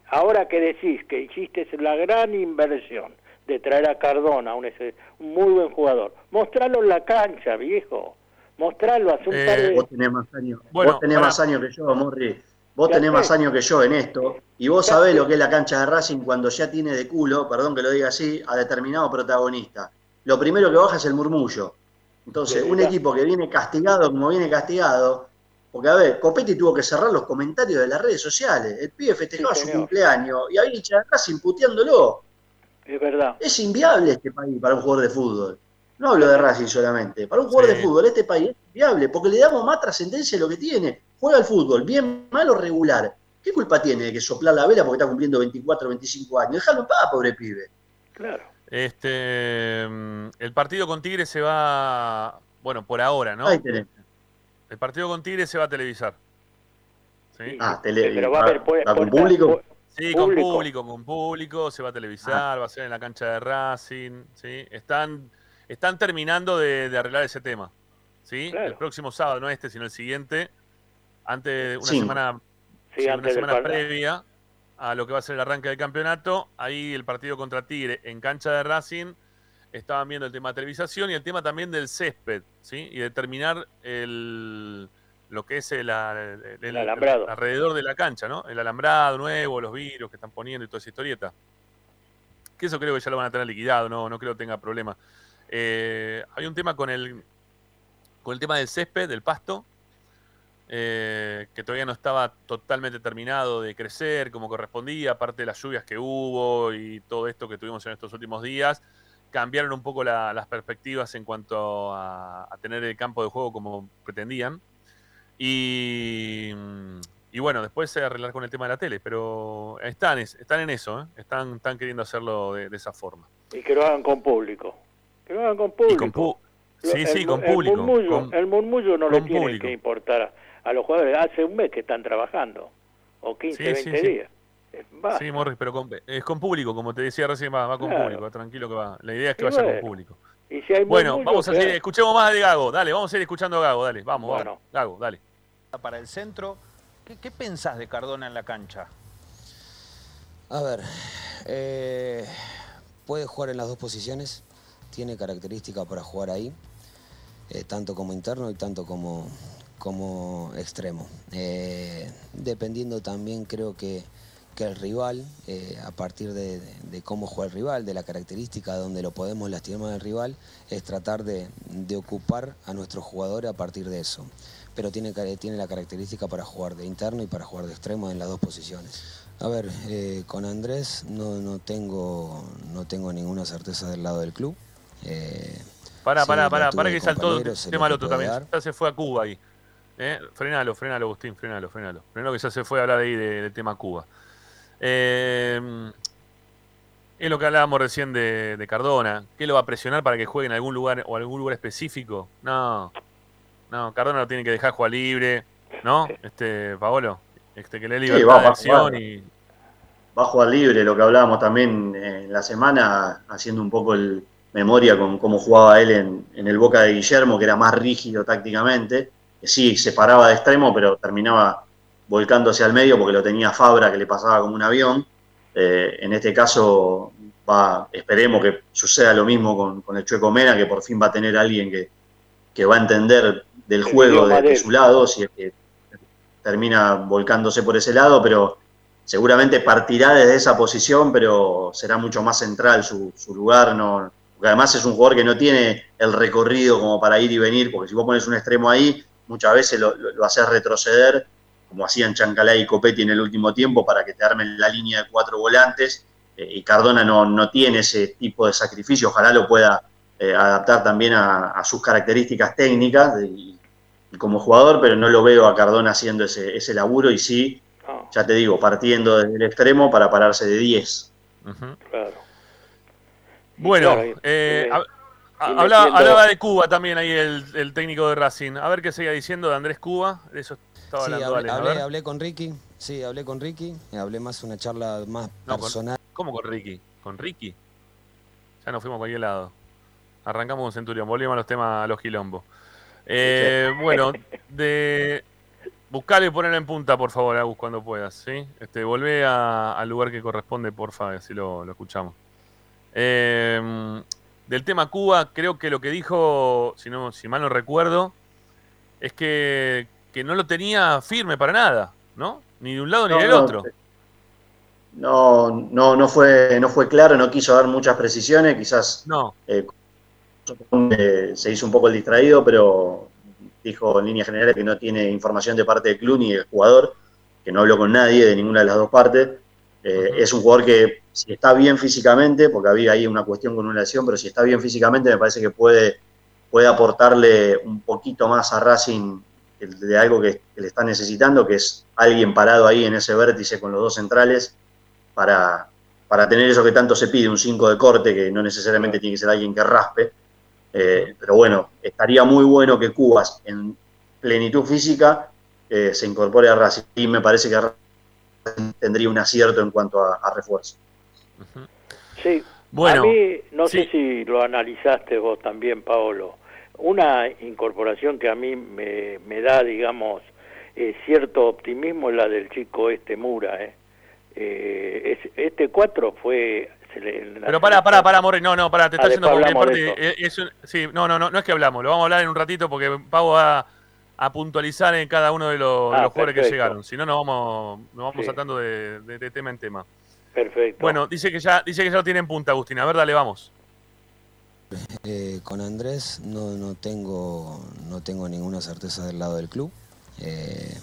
Ahora que decís que hiciste la gran inversión de traer a Cardona, un, ese- un muy buen jugador, mostralo en la cancha, viejo. Mostralo, hace un Eh, par de... Vos tenés más años, Bueno, vos tenés más años que yo, Morri. Vos tenés más años que yo en esto. Y vos sabés lo que es la cancha de Racing cuando ya tiene de culo, perdón que lo diga así, a determinado protagonista. Lo primero que baja es el murmullo. Entonces, un equipo que viene castigado como viene castigado, porque a ver, Copetti tuvo que cerrar los comentarios de las redes sociales. El pibe festejaba Sí, su señor. cumpleaños y ahí hincha de Racing puteándolo. Es verdad. Es inviable este país para un jugador de fútbol. No hablo de Racing solamente. Para un jugador Sí. de fútbol, este país es inviable porque le damos más trascendencia de lo que tiene. Juega al fútbol, bien, mal o regular. ¿Qué culpa tiene de que soplar la vela porque está cumpliendo 24 o 25 años? Déjalo en paz, pobre pibe. Claro. Este, mm, el partido con Tigre se va, bueno, por ahora, ¿no? Ahí tenés. El partido con Tigre se va a televisar. ¿Sí? Ah, tele, Pero va a haber va con puerta- público. Sí, con Público. con público, se va a televisar, va a ser en la cancha de Racing, ¿sí? Están, están terminando de, de arreglar ese tema, ¿sí? Claro. El próximo sábado, no este, sino el siguiente, antes, una Sí. semana, Sí, una antes semana previa a lo que va a ser el arranque del campeonato, ahí el partido contra Tigre en cancha de Racing, estaban viendo el tema de televisación y el tema también del césped, ¿sí? Y determinar el, lo que es el, el- el- El alambrado. alrededor de la cancha, ¿no? El alambrado nuevo, los virus que están poniendo y toda esa historieta. Que eso creo que ya lo van a tener liquidado, no, no creo que tenga problema. Eh, hay un tema con el, con el tema del césped, del pasto, eh, que todavía no estaba totalmente terminado de crecer como correspondía, aparte de las lluvias que hubo y todo esto que tuvimos en estos últimos días, cambiaron un poco la- las perspectivas en cuanto a, a tener el campo de juego como pretendían. Y, y bueno, después se arreglar con el tema de la tele, pero están, es- están en eso, ¿eh? están, están queriendo hacerlo de, de esa forma. Y que lo hagan con público. Que lo hagan con Y público. con sí, sí, el- con el público. murmullo, con- el murmullo no le con tiene público. que importar a, los jugadores. Hace un mes que están trabajando, o 15, Sí, 20 sí, sí. días. Eh, va. Sí, Morris, pero con- es con público, como te decía recién, va, va con Claro. público, va tranquilo que va. La idea es que Y vaya bueno, con público. Y si hay Bueno, vamos a seguir, hagan. escuchemos más de Gago, dale, vamos a ir escuchando a Gago, dale, vamos, Bueno. vamos. Gago, dale. para el centro. ¿Qué, qué pensás de Cardona en la cancha? A ver, eh, puede jugar en las dos posiciones, tiene características para jugar ahí, eh, tanto como interno y tanto como, como extremo. Eh, dependiendo también creo que, que el rival, eh, a partir de, de- de cómo juega el rival, de la característica donde lo podemos lastimar al rival, es tratar de, de ocupar a nuestros jugadores a partir de eso. Pero tiene, tiene la característica para jugar de interno y para jugar de extremo en las dos posiciones. A ver, eh, con Andrés no, no, tengo, no tengo ninguna certeza del lado del club. Eh, Pará, sí, pará, pará, pará que saltó lo tema al otro también. Ya se fue a Cuba ahí. Eh, Frenalo, frenalo, Agustín, frenalo, frenalo. Frenalo que ya se fue a hablar ahí de- del tema Cuba. Eh, es lo que hablábamos recién de, de Cardona. ¿Qué lo va a presionar para que juegue en algún lugar o algún lugar específico? No. No, Cardona lo tiene que dejar jugar libre, ¿no? Este, Paolo, este, que le dé Sí, libertad va, de acción y. va a jugar libre, lo que hablábamos también eh, en la semana, haciendo un poco el memoria con cómo jugaba él en, en el Boca de Guillermo, que era más rígido tácticamente, que sí, se paraba de extremo, pero terminaba volcándose al medio porque lo tenía Fabra, que le pasaba como un avión. Eh, en este caso, va, esperemos que suceda lo mismo con, con el Chueco Mena, que por fin va a tener alguien que, que va a entender del juego de, de su lado, si es que termina volcándose por ese lado, pero seguramente partirá desde esa posición, pero será mucho más central su, su lugar. No, porque además es un jugador que no tiene el recorrido como para ir y venir, porque si vos pones un extremo ahí, muchas veces lo, lo, lo haces retroceder, como hacían Chancalay y Copetti en el último tiempo, para que te armen la línea de cuatro volantes. Eh, y Cardona no, no tiene ese tipo de sacrificio, ojalá lo pueda eh, adaptar también a, a, sus características técnicas de, y, y como jugador, pero no lo veo a Cardona haciendo ese, ese laburo y sí ya te digo, partiendo desde el extremo para pararse de 10. Ujú. Claro. Bueno, Claro, eh, y hablaba, de Cuba también ahí el, el técnico de Racing. A ver qué seguía diciendo de Andrés Cuba. De eso estaba Sí, hablando hablé, hablé, con Ricky, sí, hablé con Ricky, hablé más una charla más No, con- personal. ¿Cómo con Ricky? ¿Con Ricky? Ya nos fuimos a cualquier lado. Arrancamos con Centurión, volvimos a los temas, a los quilombos. Eh, bueno, de buscarle y ponerla en punta, por favor, Agus, cuando puedas, ¿sí? Este, volvé a- al lugar que corresponde, por favor, así lo, lo escuchamos. Eh, del tema Cuba, creo que lo que dijo, si, no, si mal no recuerdo, es que, que no lo tenía firme para nada, ¿no? Ni de un lado ni del no, otro. No, no, no, fue, no fue claro, no quiso dar muchas precisiones, quizás No. eh, se hizo un poco el distraído, pero dijo en líneas generales que no tiene información de parte del club ni del jugador, que no habló con nadie de ninguna de las dos partes. Eh. Es un jugador que si está bien físicamente, porque había ahí una cuestión con una lesión, pero si está bien físicamente me parece que puede, puede aportarle un poquito más a Racing de algo que, le está necesitando, que es alguien parado ahí en ese vértice con los dos centrales para, para tener eso que tanto se pide, un 5 de corte, que no necesariamente tiene que ser alguien que raspe. Eh, pero bueno, estaría muy bueno que Cubas en plenitud física eh, se incorpore a Racing y me parece que tendría un acierto en cuanto a, a refuerzo. Sí. Bueno, a mí, no sí. sé si lo analizaste vos también, Paolo. Una incorporación que a mí me, me da, digamos, eh, cierto optimismo es la del chico este Mura. ¿eh? Eh, es- este 4 fue... Pero pará, pará, pará, Morri. No, no, pará, te Ah, está después porque parte, eh, es un- sí, no, no, no, no es que hablamos, lo vamos a hablar en un ratito porque Pau va a puntualizar en cada uno de los, de Ah, los jugadores que llegaron. Si no, nos vamos, nos vamos Sí. saltando de, de- de tema en tema. Perfecto. Bueno, dice que ya, dice que ya lo tiene en punta, Agustín. A ver, dale, vamos. Eh, con Andrés no, no, tengo, no tengo ninguna certeza del lado del club. Eh,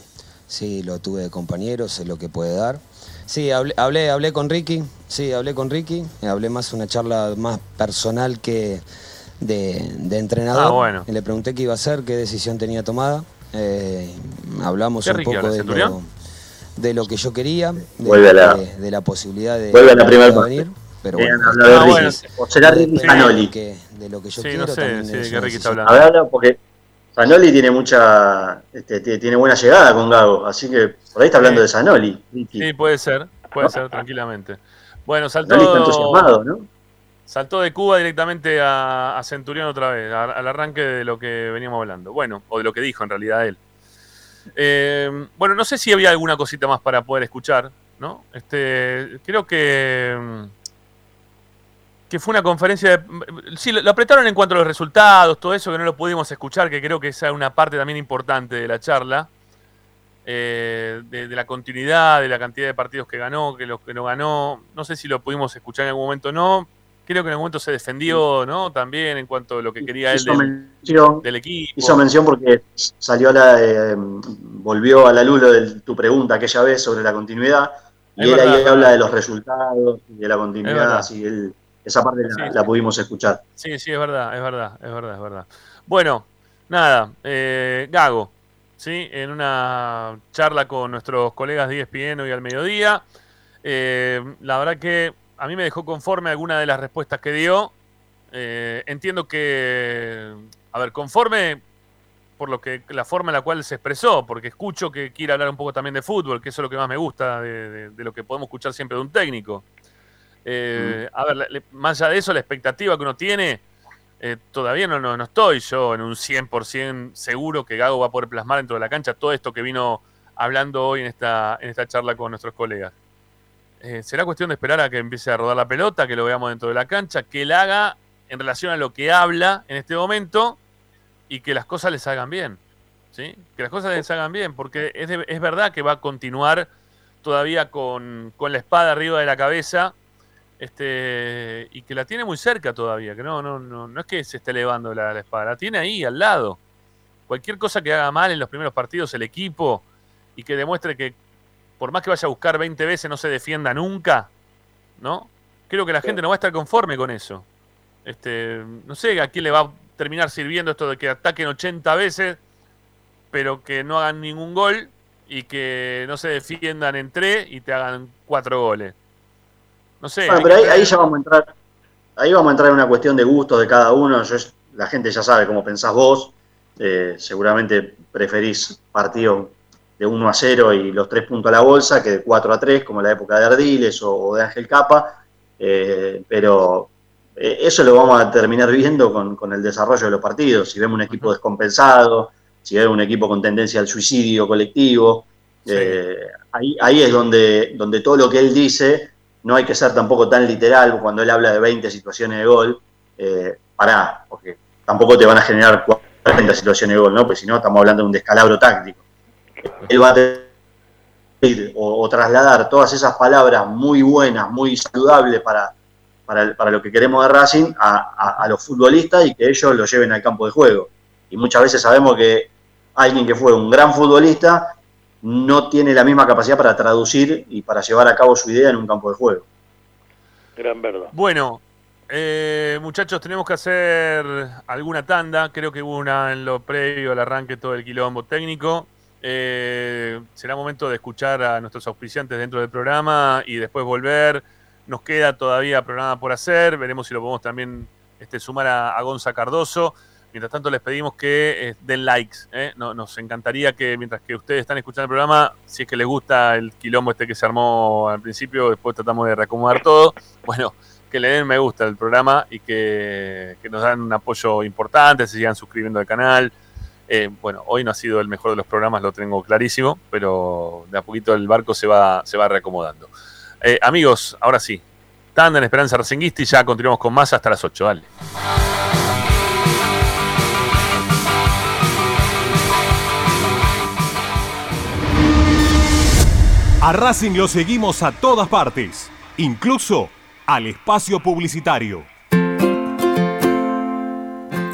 sí, lo tuve de compañero, sé lo que puede dar. Sí, hablé, hablé, hablé con Ricky, sí, hablé con Ricky, hablé más una charla más personal que de, de entrenador. Ah, bueno. Le pregunté qué iba a hacer, qué decisión tenía tomada. Eh, hablamos ¿Qué un Ricky poco de lo, de lo que yo quería, de, la- de- de la posibilidad de, vuelve a la de primera venir. Pero bueno, hablar de bueno. O será Ricky Zanoli. que- de lo que yo Sí, quiero. no sé, también sí, es de qué Ricky está hablando. Porque Zanoli tiene mucha, este, tiene buena llegada con Gago, así que por ahí está hablando Sí. de Zanoli. Ricky. Sí, puede ser, puede ser, tranquilamente. Bueno, saltó, saltó de Cuba directamente a, a Centurión otra vez, a- al arranque de lo que veníamos hablando. Bueno, o de lo que dijo en realidad él. Eh, bueno, no sé si había alguna cosita más para poder escuchar, ¿no? Este, creo que, mm, que fue una conferencia de... Sí, lo, apretaron en cuanto a los resultados, todo eso que no lo pudimos escuchar, que creo que esa es una parte también importante de la charla. eh, de, de la continuidad, de la cantidad de partidos que ganó, que los que no ganó. No sé si lo pudimos escuchar en algún momento o no. Creo que en algún momento se defendió, ¿no? También en cuanto a lo que quería él del, mención, del equipo. hizo mención porque salió a la, eh, volvió a la luz lo de tu pregunta aquella vez sobre la continuidad y Es él verdad, ahí verdad. habla de los resultados y de la continuidad, así él, esa parte la, Sí, la sí. pudimos escuchar. Sí, sí, es verdad, es verdad, es verdad, es verdad. Bueno, nada, eh, Gago, ¿sí? En una charla con nuestros colegas de ESPN hoy al mediodía. eh, la verdad que a mí me dejó conforme alguna de las respuestas que dio. Eh, entiendo que, a ver, conforme por lo que la forma en la cual se expresó, porque escucho que quiere hablar un poco también de fútbol, que eso es lo que más me gusta de, de- de lo que podemos escuchar siempre de un técnico. Eh, A ver, le- más allá de eso, la expectativa que uno tiene, eh, todavía no, no, no estoy yo en un 100% seguro que Gago va a poder plasmar dentro de la cancha todo esto que vino hablando hoy en esta, en esta charla con nuestros colegas. Eh, será cuestión de esperar a que empiece a rodar la pelota, que lo veamos dentro de la cancha, que él haga en relación a lo que habla en este momento y que las cosas les hagan bien. ¿sí? Que las cosas les hagan bien, porque es, es verdad que va a continuar todavía con, con la espada arriba de la cabeza este, y que la tiene muy cerca todavía, que no, no, no, no es que se esté elevando la, la espada, la tiene ahí al lado. Cualquier cosa que haga mal en los primeros partidos el equipo y que demuestre que por más que vaya a buscar 20 veces no se defienda nunca, ¿no? Creo que la gente no va a estar conforme con eso. Este, no sé a quién le va a terminar sirviendo esto de que ataquen 80 veces, pero que no hagan ningún gol y que no se defiendan en tres y te hagan cuatro goles. No sé. Bueno, pero ahí, ya vamos a entrar, ahí vamos a entrar en una cuestión de gustos de cada uno. Yo, la gente ya sabe cómo pensás vos. Eh, seguramente preferís partidos de 1 a 0 y los tres puntos a la bolsa que de 4 a 3, como la época de Ardiles o, o de Ángel Capa. Eh, pero eh, eso lo vamos a terminar viendo con, con el desarrollo de los partidos. Si vemos un equipo descompensado, si vemos un equipo con tendencia al suicidio colectivo, Sí. eh, ahí, ahí es donde, donde todo lo que él dice no hay que ser tampoco tan literal cuando él habla de 20 situaciones de gol. Eh, pará, porque tampoco te van a generar 40 situaciones de gol, ¿no? Pues si no, estamos hablando de un descalabro táctico. Él va a tener o, o trasladar todas esas palabras muy buenas, muy saludables para, para, para lo que queremos de Racing a, a- a los futbolistas y que ellos lo lleven al campo de juego. Y muchas veces sabemos que alguien que fue un gran futbolista no tiene la misma capacidad para traducir y para llevar a cabo su idea en un campo de juego. Gran verdad. Bueno, eh, muchachos, tenemos que hacer alguna tanda. Creo que hubo una en lo previo al arranque todo el quilombo técnico. Eh, será momento de escuchar a nuestros auspiciantes dentro del programa y después volver. Nos queda todavía programa por hacer. Veremos si lo podemos también este, sumar a, a Gonza Cardoso. Mientras tanto, les pedimos que eh, den likes. ¿eh? No- nos encantaría que mientras que ustedes están escuchando el programa, si es que les gusta el quilombo este que se armó al principio, después tratamos de reacomodar todo. Bueno, que le den me gusta al programa y que, que nos dan un apoyo importante, se sigan suscribiendo al canal. Eh, bueno, hoy no ha sido el mejor de los programas, lo tengo clarísimo, pero de a poquito el barco se va, se va reacomodando. Eh, amigos, ahora sí, tanda en Esperanza Racinguista y ya continuamos con más hasta las 8. Dale. A Racing lo seguimos a todas partes, incluso al espacio publicitario.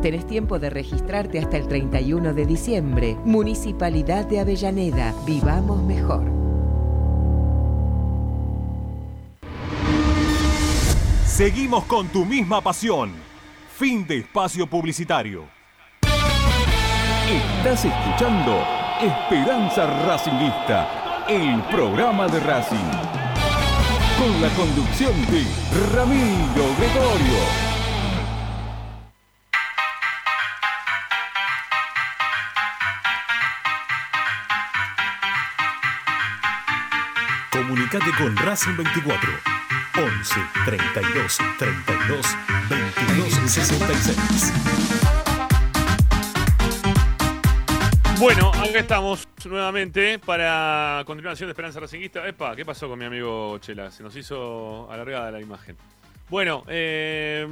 Tenés tiempo de registrarte hasta el 31 de diciembre. Municipalidad de Avellaneda. Vivamos mejor. Seguimos con tu misma pasión. Fin de espacio publicitario. Estás escuchando Esperanza Racingista, el programa de Racing. Con la conducción de Ramiro Gregorio. Comunicate con Racing 24 11 32 32 22 66. Bueno, acá estamos nuevamente para continuación de Esperanza Racinguista. Epa, ¿qué pasó con mi amigo Chela? Se nos hizo alargada la imagen. Bueno, eh,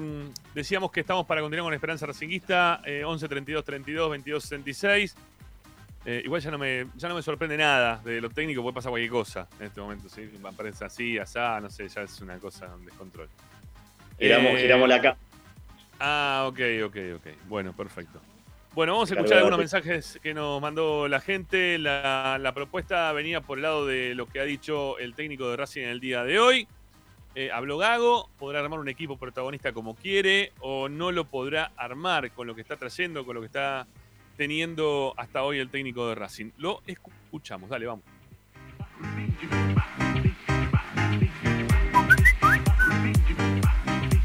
decíamos que estamos para continuar con Esperanza Racinguista, eh, 11 32 32 22 66. Eh, igual ya no, me, ya no me sorprende nada de lo técnico, puede pasar cualquier cosa en este momento. ¿sí? Aparece así, asá, no sé, ya es una cosa, un descontrol. Giramos, Eh, giramos la cama. Ah, ok, ok, ok. Bueno, perfecto. Bueno, vamos a escuchar algunos mensajes que nos mandó la gente. La, la propuesta venía por el lado de lo que ha dicho el técnico de Racing en el día de hoy. Eh, habló Gago, podrá armar un equipo protagonista como quiere o no lo podrá armar con lo que está trayendo, con lo que está teniendo hasta hoy el técnico de Racing. Lo escuchamos, dale, vamos.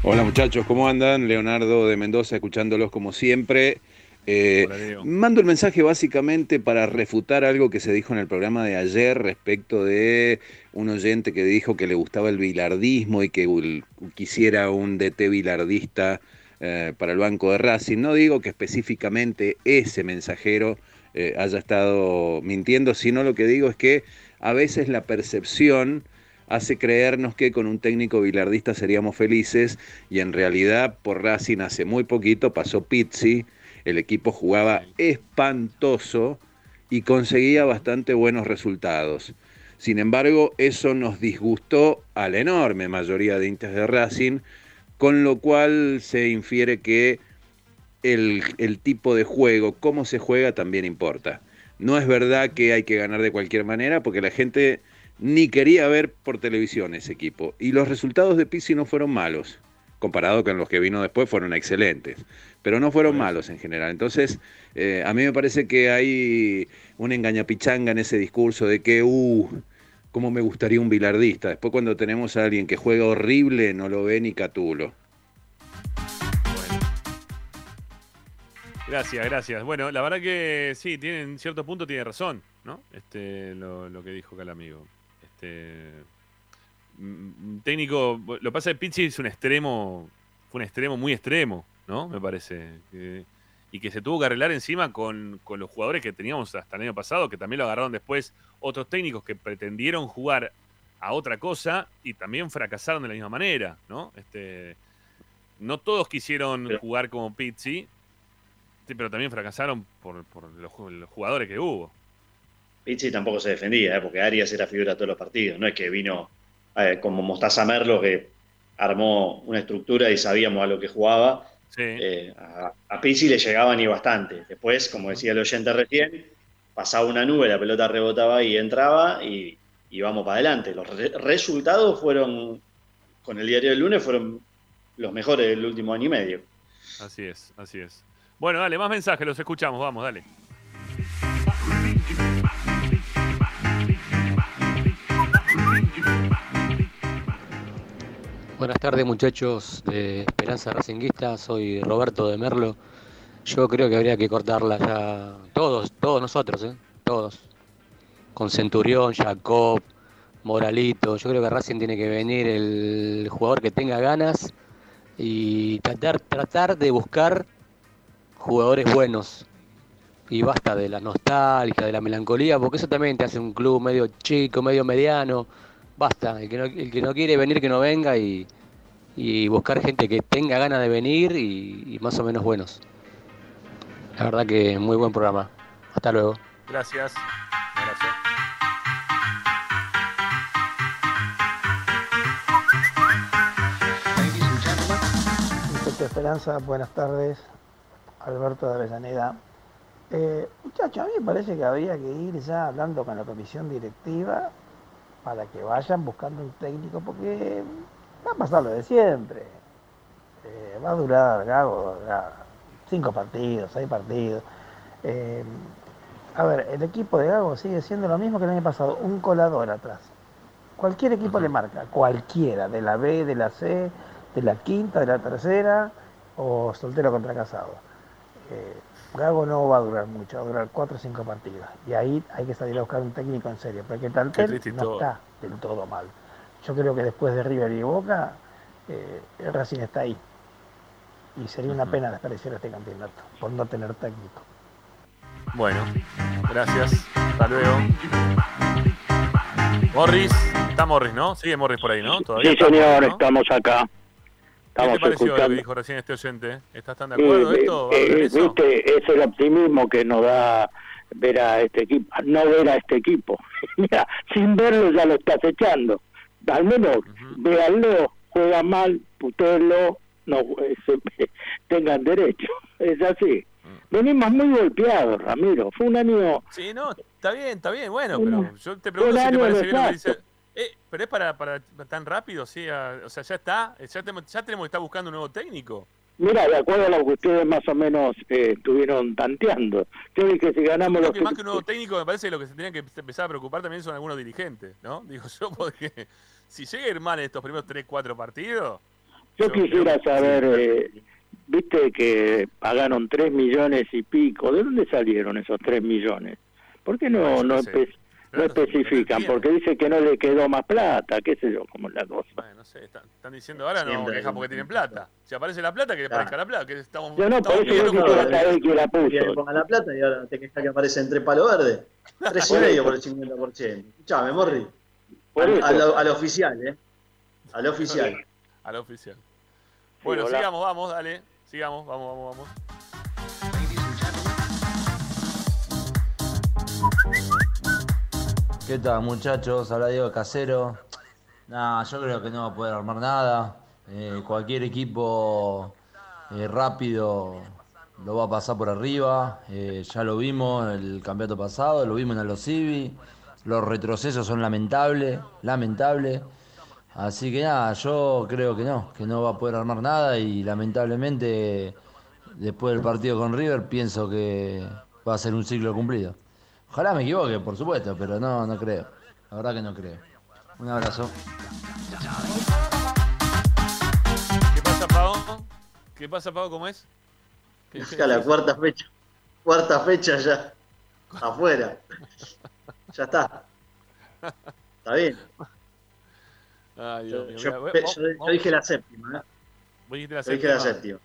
Hola muchachos, ¿cómo andan? Leonardo de Mendoza, escuchándolos como siempre. Eh, mando el mensaje básicamente para refutar algo que se dijo en el programa de ayer respecto de un oyente que dijo que le gustaba el bilardismo y que quisiera un DT bilardista eh, para el banco de Racing. No digo que específicamente ese mensajero eh, haya estado mintiendo, sino lo que digo es que a veces la percepción hace creernos que con un técnico bilardista seríamos felices y en realidad por Racing hace muy poquito pasó Pizzi, el equipo jugaba espantoso y conseguía bastante buenos resultados. Sin embargo, eso nos disgustó a la enorme mayoría de hinchas de Racing, con lo cual se infiere que el, el tipo de juego, cómo se juega, también importa. No es verdad que hay que ganar de cualquier manera, porque la gente ni quería ver por televisión ese equipo. Y los resultados de Pizzi no fueron malos, comparado con los que vino después, fueron excelentes. Pero no fueron malos en general. Entonces, eh, a mí me parece que hay una engañapichanga en ese discurso de que, uh, cómo me gustaría un bilardista. Después cuando tenemos a alguien que juega horrible, no lo ve ni Catulo. Gracias, gracias. Bueno, la verdad que sí, tiene, en cierto punto tiene razón, ¿no? Este, lo, que dijo acá el amigo. Este, mm, técnico, lo que pasa es que Pizzi es un extremo, fue un extremo muy extremo, ¿no? Me parece. que- y que se tuvo que arreglar encima con, con los jugadores que teníamos hasta el año pasado, que también lo agarraron después otros técnicos que pretendieron jugar a otra cosa y también fracasaron de la misma manera, ¿no? Este, no todos quisieron jugar como Pizzi, Sí, pero también fracasaron por, por los, ju- los jugadores que hubo. Pizzi tampoco se defendía, ¿eh? porque Arias era figura todos los partidos. No es que vino eh, como Mostaza Merlo, que armó una estructura y sabíamos a lo que jugaba. Eh, a, a Pizzi le llegaban y bastante. Después, como decía el oyente recién, pasaba una nube, la pelota rebotaba y entraba y, y vamos para adelante. Los re- resultados fueron, con el diario del lunes, fueron los mejores del último año y medio. Así es, así es. Bueno, dale, más mensajes, los escuchamos, vamos, dale. Buenas tardes muchachos de Esperanza Racinguista, soy Roberto de Merlo. Yo creo que habría que cortarla ya, todos, todos nosotros, ¿eh? todos. Con Centurión, Jacob, Moralito. Yo creo que Racing tiene que venir el jugador que tenga ganas y tratar, tratar de buscar jugadores buenos. Y basta de la nostalgia, de la melancolía, porque eso también te hace un club medio chico, medio mediano. Basta, el que no, el que no quiere venir, que no venga y, y buscar gente que tenga ganas de venir y, y más o menos buenos. La verdad que muy buen programa. Hasta luego. Gracias. Muchacho Esperanza, buenas tardes. Alberto de Avellaneda. Eh, muchachos, a mí me parece que habría que ir ya hablando con la comisión directiva para que vayan buscando un técnico, porque va a pasar lo de siempre. Eh, va a durar, Gago, cinco partidos, seis partidos. Eh, a ver, el equipo de Gago sigue siendo lo mismo que el año pasado, un colador atrás. Cualquier equipo le marca, cualquiera, de la B, de la C, de la quinta, de la tercera, o soltero contra casado. Eh, Gago no va a durar mucho, va a durar cuatro o cinco partidos. Y ahí hay que salir a buscar un técnico en serio, porque el plantel no todo. está del todo mal. Yo creo que después de River y Boca, eh, el Racing está ahí. Y sería una pena desperdiciar este campeonato por no tener técnico. Bueno, gracias. Hasta luego. Morris, está Morris, ¿no? Sigue Morris por ahí, ¿no? ¿Todavía Sí, señor, ¿no? estamos acá. ¿Qué te Estamos pareció lo que dijo recién este oyente? ¿Estás tan de acuerdo Eh, esto? ¿Va a eh, eh, eso? viste, es el optimismo que nos da ver a este equipo, no ver a este equipo. Mira, sin verlo ya lo estás echando. Al menos véanlo, juega mal, putéenlo, no eh, se- tengan derecho. Es así. Venimos muy golpeados, Ramiro. Fue un año Sí, no, está bien, está bien. Bueno, pero yo te pregunto un si te parece bien lo que nefasto. dice. Eh, pero es para, para tan rápido, sí. a- o sea, ya está. Ya, tenemos- ya tenemos que estar buscando un nuevo técnico. Mira, de acuerdo a lo que ustedes más o menos eh, estuvieron tanteando, yo dije si ganamos Creo los que más que un nuevo técnico, me parece que lo que se tenía que empezar a preocupar también son algunos dirigentes, ¿no? Digo yo, porque si llega a ir mal en estos primeros 3, 4 partidos. Yo quisiera creo que saber, eh, viste que pagaron 3 millones y pico, ¿de dónde salieron esos 3 millones? ¿Por qué no, yo no, qué no especifican? Porque dice que no le quedó más plata, qué sé yo, como es la cosa. Bueno, no sé, están, están diciendo ahora no Siempre hay queja un- porque tienen plata. Si aparece la plata, que le parezca la plata. Que estamos, Yo no, por eso yo como- quisiera saber quién la Que le puso. pongan la plata y ahora te quejas que aparece entre palo verde. Tres y Por medio por el 50%. Escuchame, Morri. Por Al, oficial, ¿eh? Al oficial. Al oficial. Bueno, sigamos, vamos, dale. Sigamos, vamos, vamos, vamos. ¿Qué tal muchachos? Habla Diego Casero. Nah, yo creo que no va a poder armar nada. Eh, cualquier equipo eh, rápido lo va a pasar por arriba. Eh, ya lo vimos el campeonato pasado, lo vimos en el Civi. Los retrocesos son lamentables, lamentables. Así que nada, yo creo que no, que no va a poder armar nada y lamentablemente después del partido con River pienso que va a ser un ciclo cumplido. Ojalá me equivoque, por supuesto, pero no, no creo. La verdad que no creo. Un abrazo. ¿Qué pasa, Pau? ¿Qué pasa, Pau? ¿Cómo es? ¿Qué- qué Ya la cuarta fecha. Cuarta fecha ya. Afuera. Ya está. Está bien. Ay, Yo, Dios yo- dije la séptima, ¿eh? Yo dije la séptima.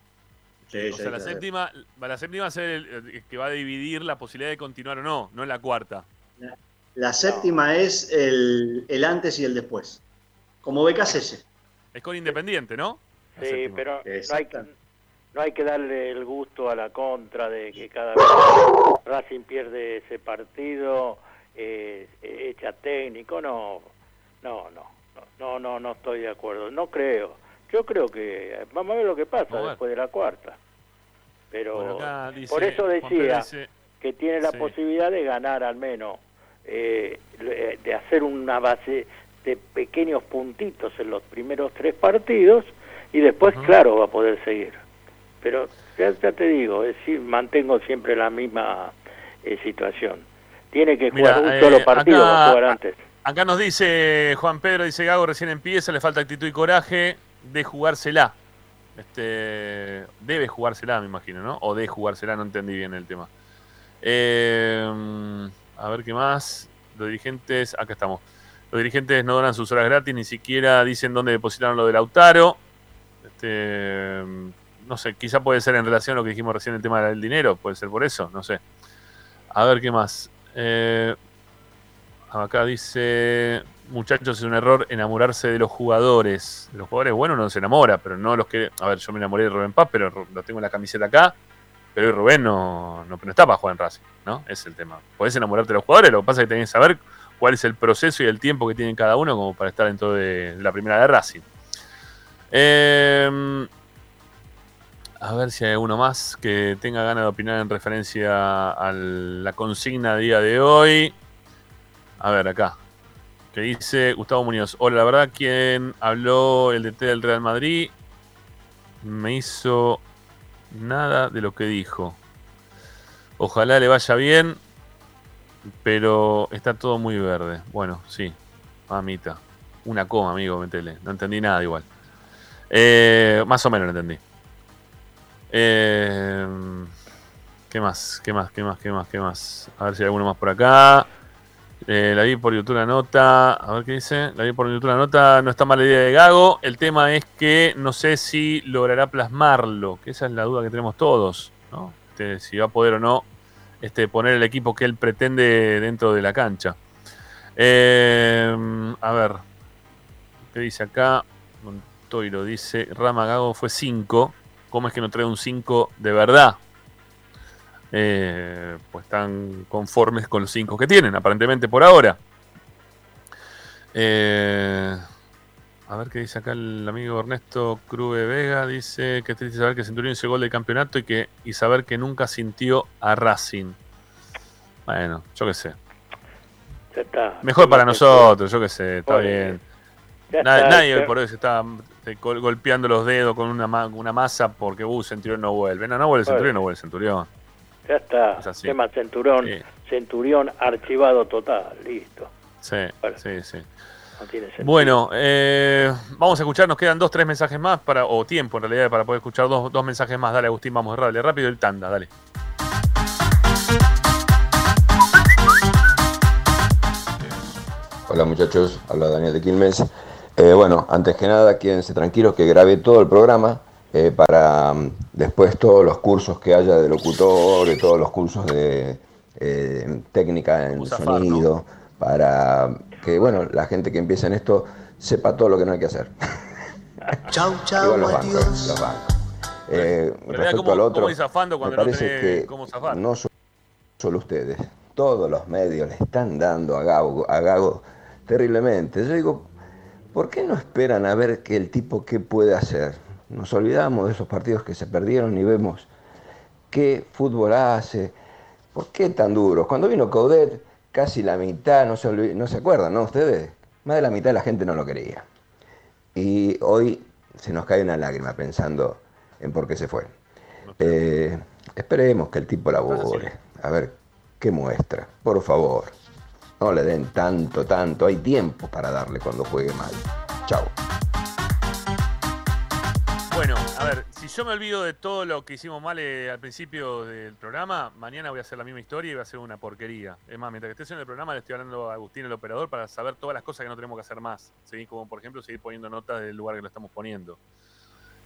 Sí, o sea, la séptima, la séptima va a ser el, que va a dividir la posibilidad de continuar o no, no la cuarta. La séptima es el, el antes y el después. Como BKCS. Es con Independiente, ¿no? La Sí, séptima. pero no hay, no hay que darle el gusto a la contra de que cada vez que Racing pierde ese partido, eh, eh, echa técnico, no, no, no, no, no, no, no estoy de acuerdo, no creo. Yo creo que vamos a ver lo que pasa después de la cuarta. Pero Bueno, acá dice por eso decía dice- que tiene la Sí. posibilidad de ganar al menos, eh, le- de hacer una base de pequeños puntitos en los primeros tres partidos y después, claro, va a poder seguir. Pero ya, ya te digo, es decir, mantengo siempre la misma eh, situación. Tiene que jugar un eh, solo partido, acá- jugar antes. Acá nos dice Juan Pedro, dice Gago, recién empieza, le falta actitud y coraje. De jugársela. Este, debe jugársela, me imagino, ¿no? O de jugársela, no entendí bien el tema. Eh, a ver qué más. Los dirigentes, acá estamos. Los dirigentes no donan sus horas gratis, ni siquiera dicen dónde depositaron lo de Lautaro. Este, no sé, quizá puede ser en relación a lo que dijimos recién, el tema del dinero, puede ser por eso, no sé. A ver qué más. Eh, acá dice, muchachos, es un error enamorarse de los jugadores. Los jugadores, bueno, uno se enamora, pero no los que... A ver, yo me enamoré de Rubén Paz, pero lo tengo en la camiseta acá. Pero hoy Rubén no, no, está para jugar en Racing, ¿no? Es el tema. Podés enamorarte de los jugadores, lo que pasa es que tenés que saber cuál es el proceso y el tiempo que tienen cada uno como para estar dentro de, de la primera de Racing. Eh, a ver si hay alguno más que tenga ganas de opinar en referencia a la consigna día de hoy. A ver, acá. Que dice Gustavo Muñoz. Hola, la verdad, quien habló el DT del Real Madrid me hizo nada de lo que dijo. Ojalá le vaya bien, pero está todo muy verde. Bueno, sí, mamita. Una coma, amigo, metele. No entendí nada igual. Eh, más o menos lo entendí. Eh, ¿Qué más? ¿Qué más? ¿Qué más? ¿Qué más? ¿Qué más? A ver si hay alguno más por acá. Eh, la vi por YouTube la nota. A ver qué dice. La vi por YouTube la nota. No está mala idea de Gago. El tema es que no sé si logrará plasmarlo. Que esa es la duda que tenemos todos. ¿no? Este, si va a poder o no este, poner el equipo que él pretende dentro de la cancha. Eh, a ver. ¿Qué dice acá? Montoiro dice. Rama Gago fue 5. ¿Cómo es que no trae un 5 de verdad? Eh, pues están conformes con los 5 que tienen, aparentemente por ahora. Eh, a ver qué dice acá el amigo Ernesto Crube Vega. Dice que es triste saber que Centurión hizo el gol del campeonato y, que, y saber que nunca sintió a Racing. Bueno, yo qué sé. Ya está. Mejor para nosotros, yo qué sé, está bien. Está, nadie por eso está eh, gol- golpeando los dedos con una, ma- una masa porque uh, Centurión no vuelve. No, no vuelve. Centurión, no vuelve Centurión. Ya está. Es así. Tema Centurión, Centurión archivado total. Listo. Sí, sí, sí. No tiene sentido. Bueno, eh, vamos a escuchar, nos quedan dos, tres mensajes más, para, o tiempo en realidad, para poder escuchar dos, dos mensajes más. Dale, Agustín, vamos, dale, rápido el tanda, dale. Hola muchachos, habla Daniel de Quilmes. Eh, bueno, antes que nada, quédense tranquilos que grabé todo el programa eh, para mm, después todos los cursos que haya de locutor, de todos los cursos de eh, técnica en sonido, para que bueno, la gente que empieza en esto sepa todo lo que no hay que hacer. Chau, Igual los bancos, los bancos. Eh, respecto cómo- al otro, cómo ir zafando me cuando no parece tenés que cómo zafar. no so- solo ustedes, todos los medios le están dando a Gago, a Gago terriblemente. Yo digo, ¿por qué no esperan a ver que el tipo qué puede hacer? Nos olvidamos de esos partidos que se perdieron y vemos qué fútbol hace. ¿Por qué tan duros? Cuando vino Coudet, casi la mitad, no se, no se acuerdan, ¿no? Ustedes, más de la mitad de la gente no lo quería. Y hoy se nos cae una lágrima pensando en por qué se fue. Eh, esperemos que el tipo labore, a ver qué muestra, por favor. No le den tanto, tanto, hay tiempo para darle cuando juegue mal. Chao. Bueno, a ver, si yo me olvido de todo lo que hicimos mal eh, al principio del programa, mañana voy a hacer la misma historia y voy a hacer una porquería. Es más, mientras que esté haciendo el programa, le estoy hablando a Agustín, el operador, para saber todas las cosas que no tenemos que hacer más. ¿sí? Como por ejemplo, seguir poniendo notas del lugar que lo estamos poniendo.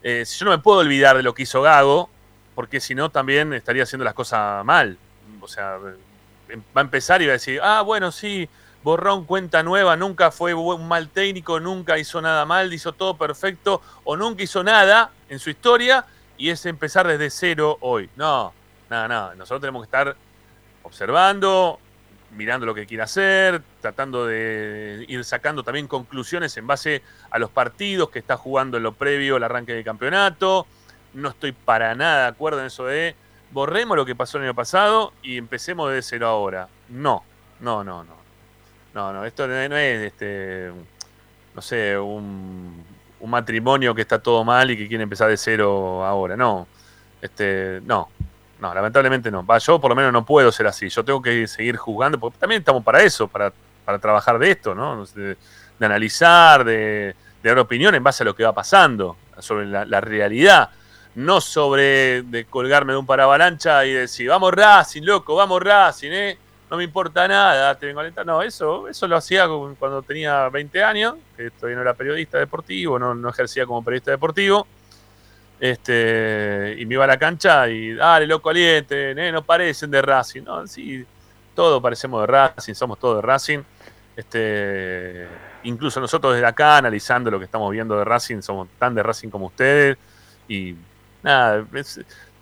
Eh, yo no me puedo olvidar de lo que hizo Gago, porque si no también estaría haciendo las cosas mal. O sea, em- va a empezar y va a decir, ah, bueno, sí, borrón, cuenta nueva, nunca fue un mal técnico, nunca hizo nada mal, hizo todo perfecto, o nunca hizo nada en su historia, y es empezar desde cero hoy. No, nada, nada. Nosotros tenemos que estar observando, mirando lo que quiere hacer, tratando de ir sacando también conclusiones en base a los partidos que está jugando en lo previo al arranque del campeonato. No estoy para nada de acuerdo en eso de borremos lo que pasó el año pasado y empecemos desde cero ahora. No, no, no, no. No, no, esto no es, no es, este, no sé, un, un matrimonio que está todo mal y que quiere empezar de cero ahora. No, este, no, no, lamentablemente no. Va, yo por lo menos no puedo ser así. Yo tengo que seguir juzgando, porque también estamos para eso, para, para trabajar de esto, ¿no? De, analizar, de, de de dar opinión en base a lo que va pasando, sobre la, la realidad, no sobre de colgarme de un paravalancha y decir, vamos Racing, loco, vamos Racing, ¿eh? No me importa nada, te vengo a alentar. No, eso, eso lo hacía cuando tenía 20 años, que todavía no era periodista deportivo, no, no ejercía como periodista deportivo. Este, y me iba a la cancha y dale, loco, aliente, eh, no parecen de Racing. No, sí, todos parecemos de Racing, somos todos de Racing. Este, incluso nosotros desde acá, analizando lo que estamos viendo de Racing, somos tan de Racing como ustedes. Y nada,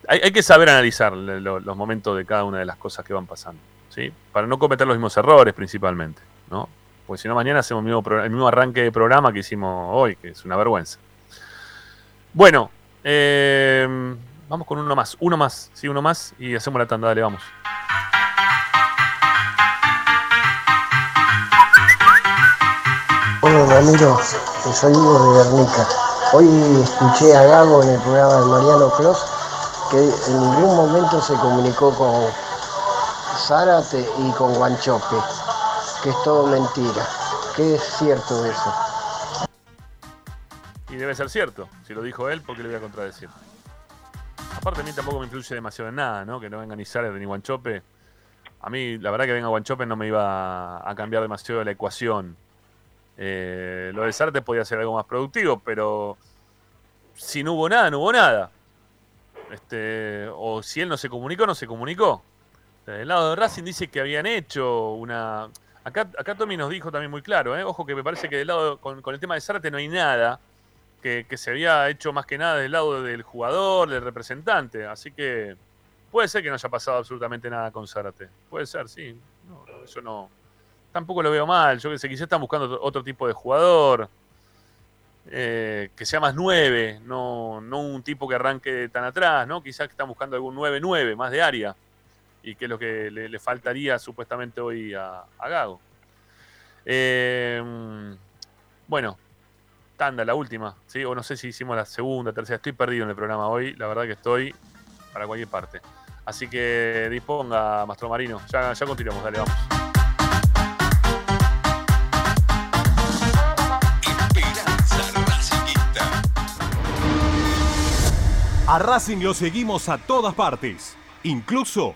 hay, hay que saber analizar lo- lo- los momentos de cada una de las cosas que van pasando, ¿sí? Para no cometer los mismos errores principalmente, ¿no? Porque si no, mañana hacemos el mismo, arranque de programa que hicimos hoy, que es una vergüenza. Bueno, eh, vamos con uno más, uno más, sí, uno más y hacemos la tanda, dale, vamos. Hola Ramiro, soy Hugo de Guernica. Hoy escuché a Gago en el programa de Mariano Clos que en ningún momento se comunicó con Zárate y con Guanchope, que es todo mentira. ¿Qué es cierto de eso? Y debe ser cierto. Si lo dijo él, ¿por qué le voy a contradecir? Aparte, a mí tampoco me influye demasiado en nada, ¿no? Que no venga ni Zárate ni Guanchope. A mí, la verdad que venga Guanchope no me iba a cambiar demasiado la ecuación. Eh, lo de Zárate podía ser algo más productivo, pero si no hubo nada, no hubo nada. Este, o si él no se comunicó, no se comunicó. Del lado de Racing dice que habían hecho una. Acá, Tommy nos dijo también muy claro, ¿eh? ojo que me parece que del lado con, el tema de Zárate no hay nada que, que se había hecho más que nada del lado del jugador, del representante. Así que puede ser que no haya pasado absolutamente nada con Zárate. Puede ser, sí. No, eso no. Tampoco lo veo mal. Yo que sé, quizás están buscando otro- tipo de jugador. eh, que sea más 9, no, no un tipo que arranque tan atrás, ¿no? Quizás están buscando algún 9-9, más de área. Y que es lo que le, faltaría supuestamente hoy a, Gago. Eh, bueno, tanda, la última, ¿sí? O no sé si hicimos la segunda, tercera. Estoy perdido en el programa hoy. La verdad que estoy para cualquier parte. Así que disponga, Mastro Marino. Ya, ya continuamos, dale, vamos. A Racing lo seguimos a todas partes, incluso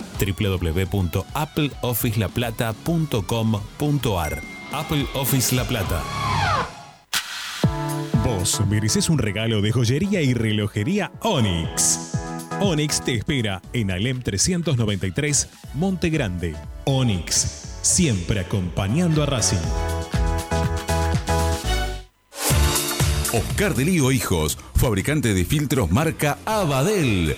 www.appleofficelaplata.com.ar. Apple Office La Plata. Vos mereces un regalo de joyería y relojería Onyx. Onyx te espera en Alem 393, Monte Grande. Onyx, siempre acompañando a Racing. Oscar de Lío Hijos, fabricante de filtros marca Abadel.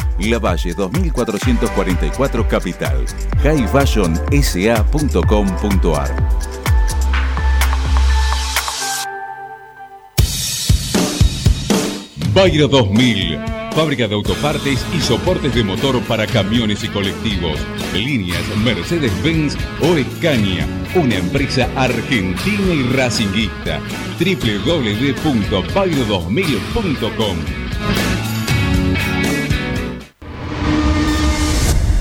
La Valle 2444 Capital. highfashionsa.com.ar Bayro 2000, fábrica de autopartes y soportes de motor para camiones y colectivos. Líneas Mercedes-Benz o Escaña, una empresa argentina y racinguista. www.bayro2000.com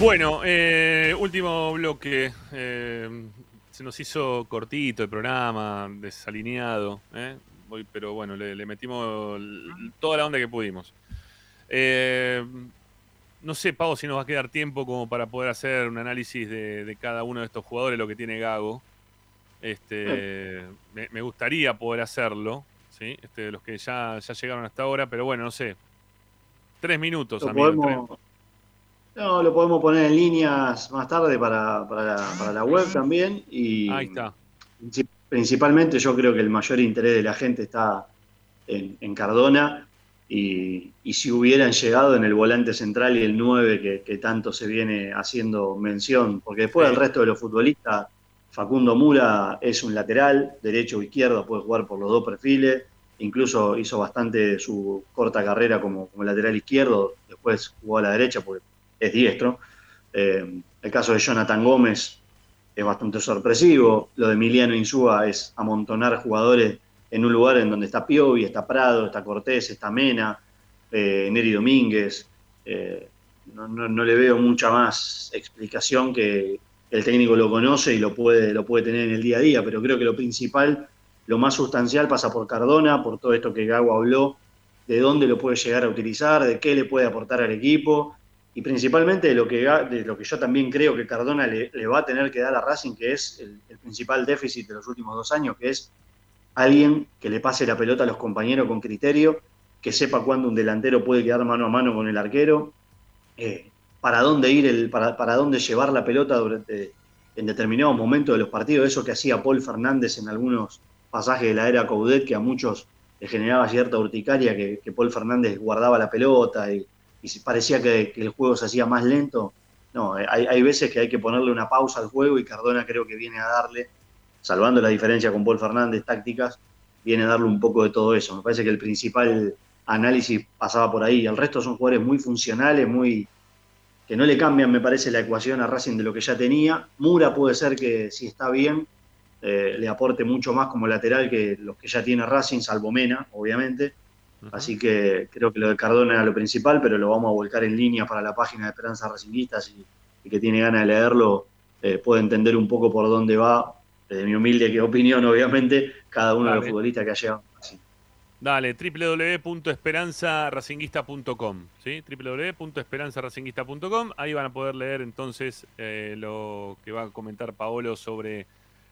Bueno, eh, último bloque. Eh, se nos hizo cortito el programa, desalineado, ¿eh? Hoy, pero bueno, le, le metimos toda la onda que pudimos. Eh, no sé, Pau, si nos va a quedar tiempo como para poder hacer un análisis de, de cada uno de estos jugadores, lo que tiene Gago. Este, me, me gustaría poder hacerlo, ¿sí? Este, de los que ya, ya llegaron hasta ahora, pero bueno, no sé. Tres minutos, amigo. tres- podemos, no, lo podemos poner en líneas más tarde para, para la, para la web también. Y Ahí está. princip- principalmente yo creo que el mayor interés de la gente está en, en Cardona. Y, y si hubieran llegado en el volante central y el 9 que, que tanto se viene haciendo mención, porque después Sí. del resto de los futbolistas, Facundo Mura es un lateral, derecho o izquierdo, puede jugar por los dos perfiles, incluso hizo bastante su corta carrera como, como lateral izquierdo, después jugó a la derecha porque es diestro. Eh, el caso de Jonathan Gómez es bastante sorpresivo, lo de Emiliano Insúa es amontonar jugadores en un lugar en donde está Piovi, está Prado, está Cortés, está Mena, eh, Neri Domínguez. eh, no, no- no le veo mucha más explicación que el técnico lo conoce y lo puede, lo puede tener en el día a día, pero creo que lo principal, lo más sustancial pasa por Cardona, por todo esto que Gago habló, de dónde lo puede llegar a utilizar, de qué le puede aportar al equipo y principalmente de lo que, de lo que yo también creo que Cardona le, va a tener que dar a Racing, que es el, el principal déficit de los últimos dos años, que es alguien que le pase la pelota a los compañeros con criterio, que sepa cuándo un delantero puede quedar mano a mano con el arquero, eh, para dónde ir, el, para, para dónde llevar la pelota durante, en determinados momentos de los partidos, eso que hacía Paul Fernández en algunos pasajes de la era Coudet, que a muchos le generaba cierta urticaria, que, que Paul Fernández guardaba la pelota y, y si parecía que, que el juego se hacía más lento. No, hay, hay veces que hay que ponerle una pausa al juego y Cardona creo que viene a darle, salvando la diferencia con Paul Fernández, tácticas, viene a darle un poco de todo eso. Me parece que el principal análisis pasaba por ahí. El resto son jugadores muy funcionales, muy que no le cambian, me parece, la ecuación a Racing de lo que ya tenía. Mura puede ser que, si está bien, eh, le aporte mucho más como lateral que los que ya tiene Racing, salvo Mena, obviamente. Así que creo que lo de Cardona era lo principal, pero lo vamos a volcar en línea para la página de Esperanza Racinguistas y, y que tiene ganas de leerlo eh, puede entender un poco por dónde va, desde mi humilde opinión, obviamente, cada uno de los futbolistas que ha llegado. Dale, www.esperanzaracinguista.com, ¿sí? www.esperanzaracinguista.com. Ahí van a poder leer entonces eh, lo que va a comentar Paolo sobre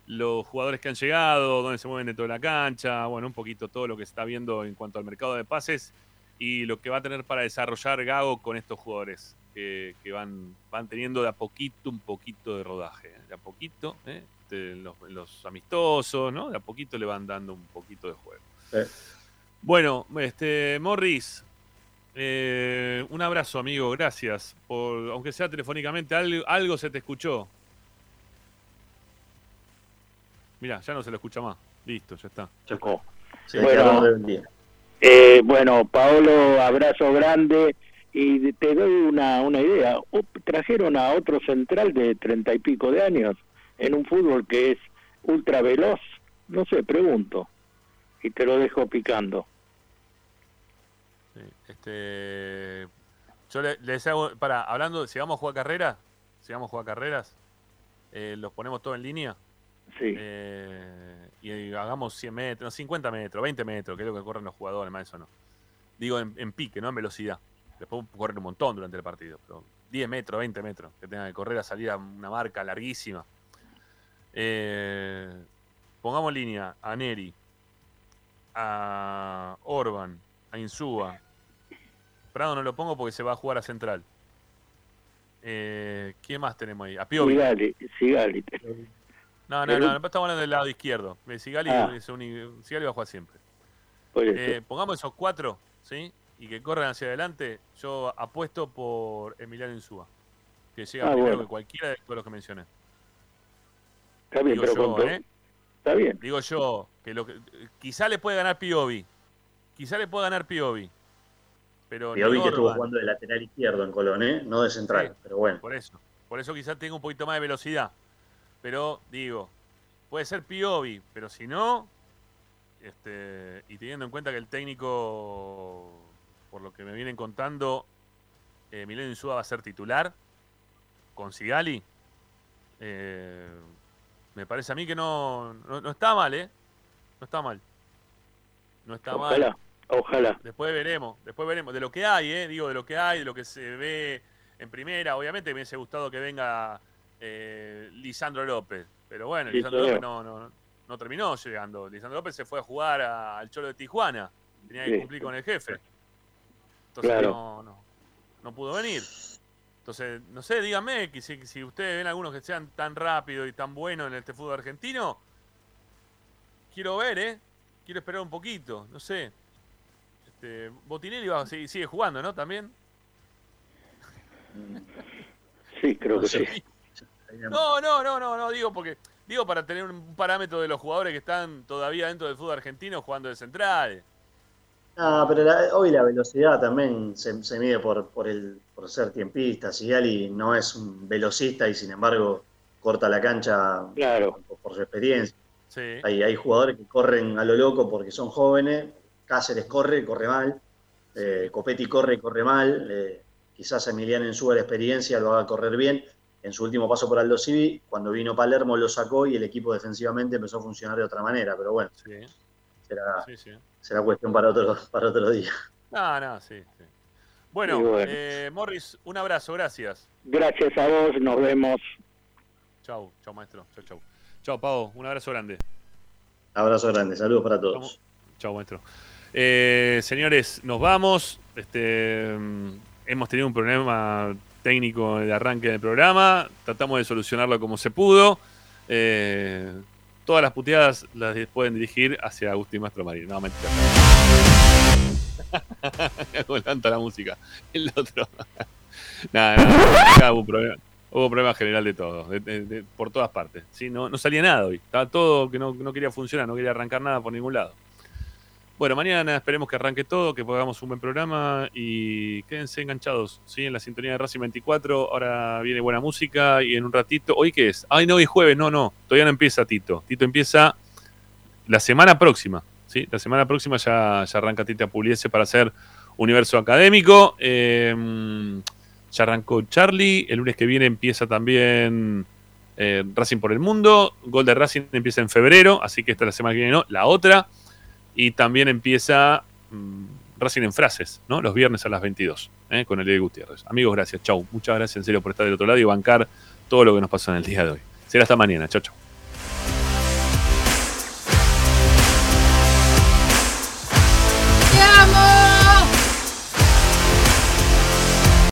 los jugadores que han llegado, dónde se mueven dentro de la cancha, bueno, un poquito todo lo que se está viendo en cuanto al mercado de pases y lo que va a tener para desarrollar Gago con estos jugadores que, que van, van teniendo de a poquito un poquito de rodaje, ¿eh? de a poquito, ¿eh? De los, los amistosos, ¿no? De a poquito le van dando un poquito de juego. Bueno, este, Morris, eh, un abrazo, amigo, gracias. Por, aunque sea telefónicamente, algo, algo se te escuchó. Mira, ya no se lo escucha más. Listo, ya está. Chocó. Sí, Bueno. Eh, bueno, Paolo, abrazo grande y te doy una, una idea. Uh, Trajeron a otro central de treinta y pico de años en un fútbol que es ultra veloz. No sé, pregunto. Y te lo dejo picando. Sí, Este, yo le- les hago, para, hablando, si vamos a jugar carreras, si vamos a jugar carreras, eh, los ponemos todo en línea. Sí. Eh, y hagamos 100 metros, no, 50 metros, 20 metros, que es lo que corren los jugadores, más eso no. Digo en, en pique, no en velocidad. Después correr un montón durante el partido, pero 10 metros, 20 metros, que tengan que correr a salir a una marca larguísima. Eh, pongamos línea a Neri, a Orban, a Insúa. Prado no lo pongo porque se va a jugar a Central. Eh, ¿Quién más tenemos ahí? A Piovi. Sigali, Sigali. No, no, no, estamos hablando del lado izquierdo. Sigali, Ah. es un- Sigali va a jugar siempre. Por eso. Eh, pongamos esos cuatro, ¿sí? Y que corran hacia adelante. Yo apuesto por Emiliano Insúa. Que llega Ah, primero bueno. que cualquiera de todos los que mencioné. Está bien, Digo pero yo, con- ¿eh? Está bien. Digo yo, que lo que, quizá le puede ganar Piovi. Quizá le puede ganar Piovi. Pero Piovi que estuvo jugando de lateral izquierdo en Colón, ¿eh? No de central, pero bueno. Por eso. Por eso quizás tenga un poquito más de velocidad. Pero digo, puede ser Piovi, pero si no, este, y teniendo en cuenta que el técnico, por lo que me vienen contando, eh, Milenio Insúa va a ser titular con Sigali, eh, me parece a mí que no, no, no está mal, ¿eh? No está mal. No está Ojalá, mal. ojalá. Después veremos, después veremos. De lo que hay, ¿eh? Digo, de lo que hay, de lo que se ve en primera. Obviamente me hubiese gustado que venga eh, Lisandro López. Pero bueno, Sí, Lisandro. López no, no, no terminó llegando. Lisandro López se fue a jugar a- al Cholo de Tijuana. Tenía que Sí. cumplir con el jefe. Entonces Claro. no, no, no pudo venir. Entonces, no sé, díganme que si, si ustedes ven algunos que sean tan rápidos y tan buenos en este fútbol argentino, quiero ver, ¿eh? Quiero esperar un poquito, no sé. Este, Botinelli va, sigue, sigue jugando, ¿no? También. Sí, creo No que sé. sí. No, no, no, no, no, digo porque digo para tener un parámetro de los jugadores que están todavía dentro del fútbol argentino jugando de central. Ah, pero la- hoy la velocidad también se, se mide por, por, el, por ser tiempista. Sigali no es un velocista y sin embargo corta la cancha Claro. por, por su experiencia. Sí. Hay, hay jugadores que corren a lo loco porque son jóvenes. Cáceres corre, corre mal. Eh, Copetti corre, corre mal. Eh, quizás Emiliano en su experiencia lo haga correr bien. En su último paso por Aldo Civi, cuando vino Palermo lo sacó y el equipo defensivamente empezó a funcionar de otra manera. Pero bueno, Sí, será, sí, sí. será cuestión para otro, para otro día. No, no, sí. sí. Bueno, bueno. eh, Morris, un abrazo, gracias. Gracias a vos, nos vemos. Chau, chau, maestro. Chau, chau. Chau, Pavo, un abrazo grande. Abrazo grande, saludos para todos. Chau, maestro. Eh, señores, nos vamos. Este, mm, hemos tenido un problema técnico de arranque del programa. Tratamos de solucionarlo como se pudo. Eh, todas las puteadas las pueden dirigir hacia Agustín Mastro Marín. No, mentira. Me adelanta la música. El otro. nada, nada. Hubo problema. Hubo problema general de todo, de- de- por todas partes. ¿sí? No, no salía nada hoy. Estaba todo que no, no quería funcionar, no quería arrancar nada por ningún lado. Bueno, mañana esperemos que arranque todo, que hagamos un buen programa y quédense enganchados, ¿sí? En la sintonía de Racing 24. Ahora viene buena música y en un ratito. ¿Hoy qué es? Ay, no, hoy es jueves. No, no. Todavía no empieza Tito. Tito empieza la semana próxima, ¿sí? La semana próxima ya, ya arranca Tita Puliese para hacer Universo Académico. Eh, ya arrancó Charlie. El lunes que viene empieza también eh, Racing por el Mundo. Gol de Racing empieza en febrero, así que esta es la semana que viene no. La otra. Y también empieza mm, Racing en frases, ¿no? Los viernes a las 22, ¿eh? con Elie Gutiérrez. Amigos, gracias. Chau. Muchas gracias en serio por estar del otro lado y bancar todo lo que nos pasó en el día de hoy. Será hasta mañana. Chau, chau.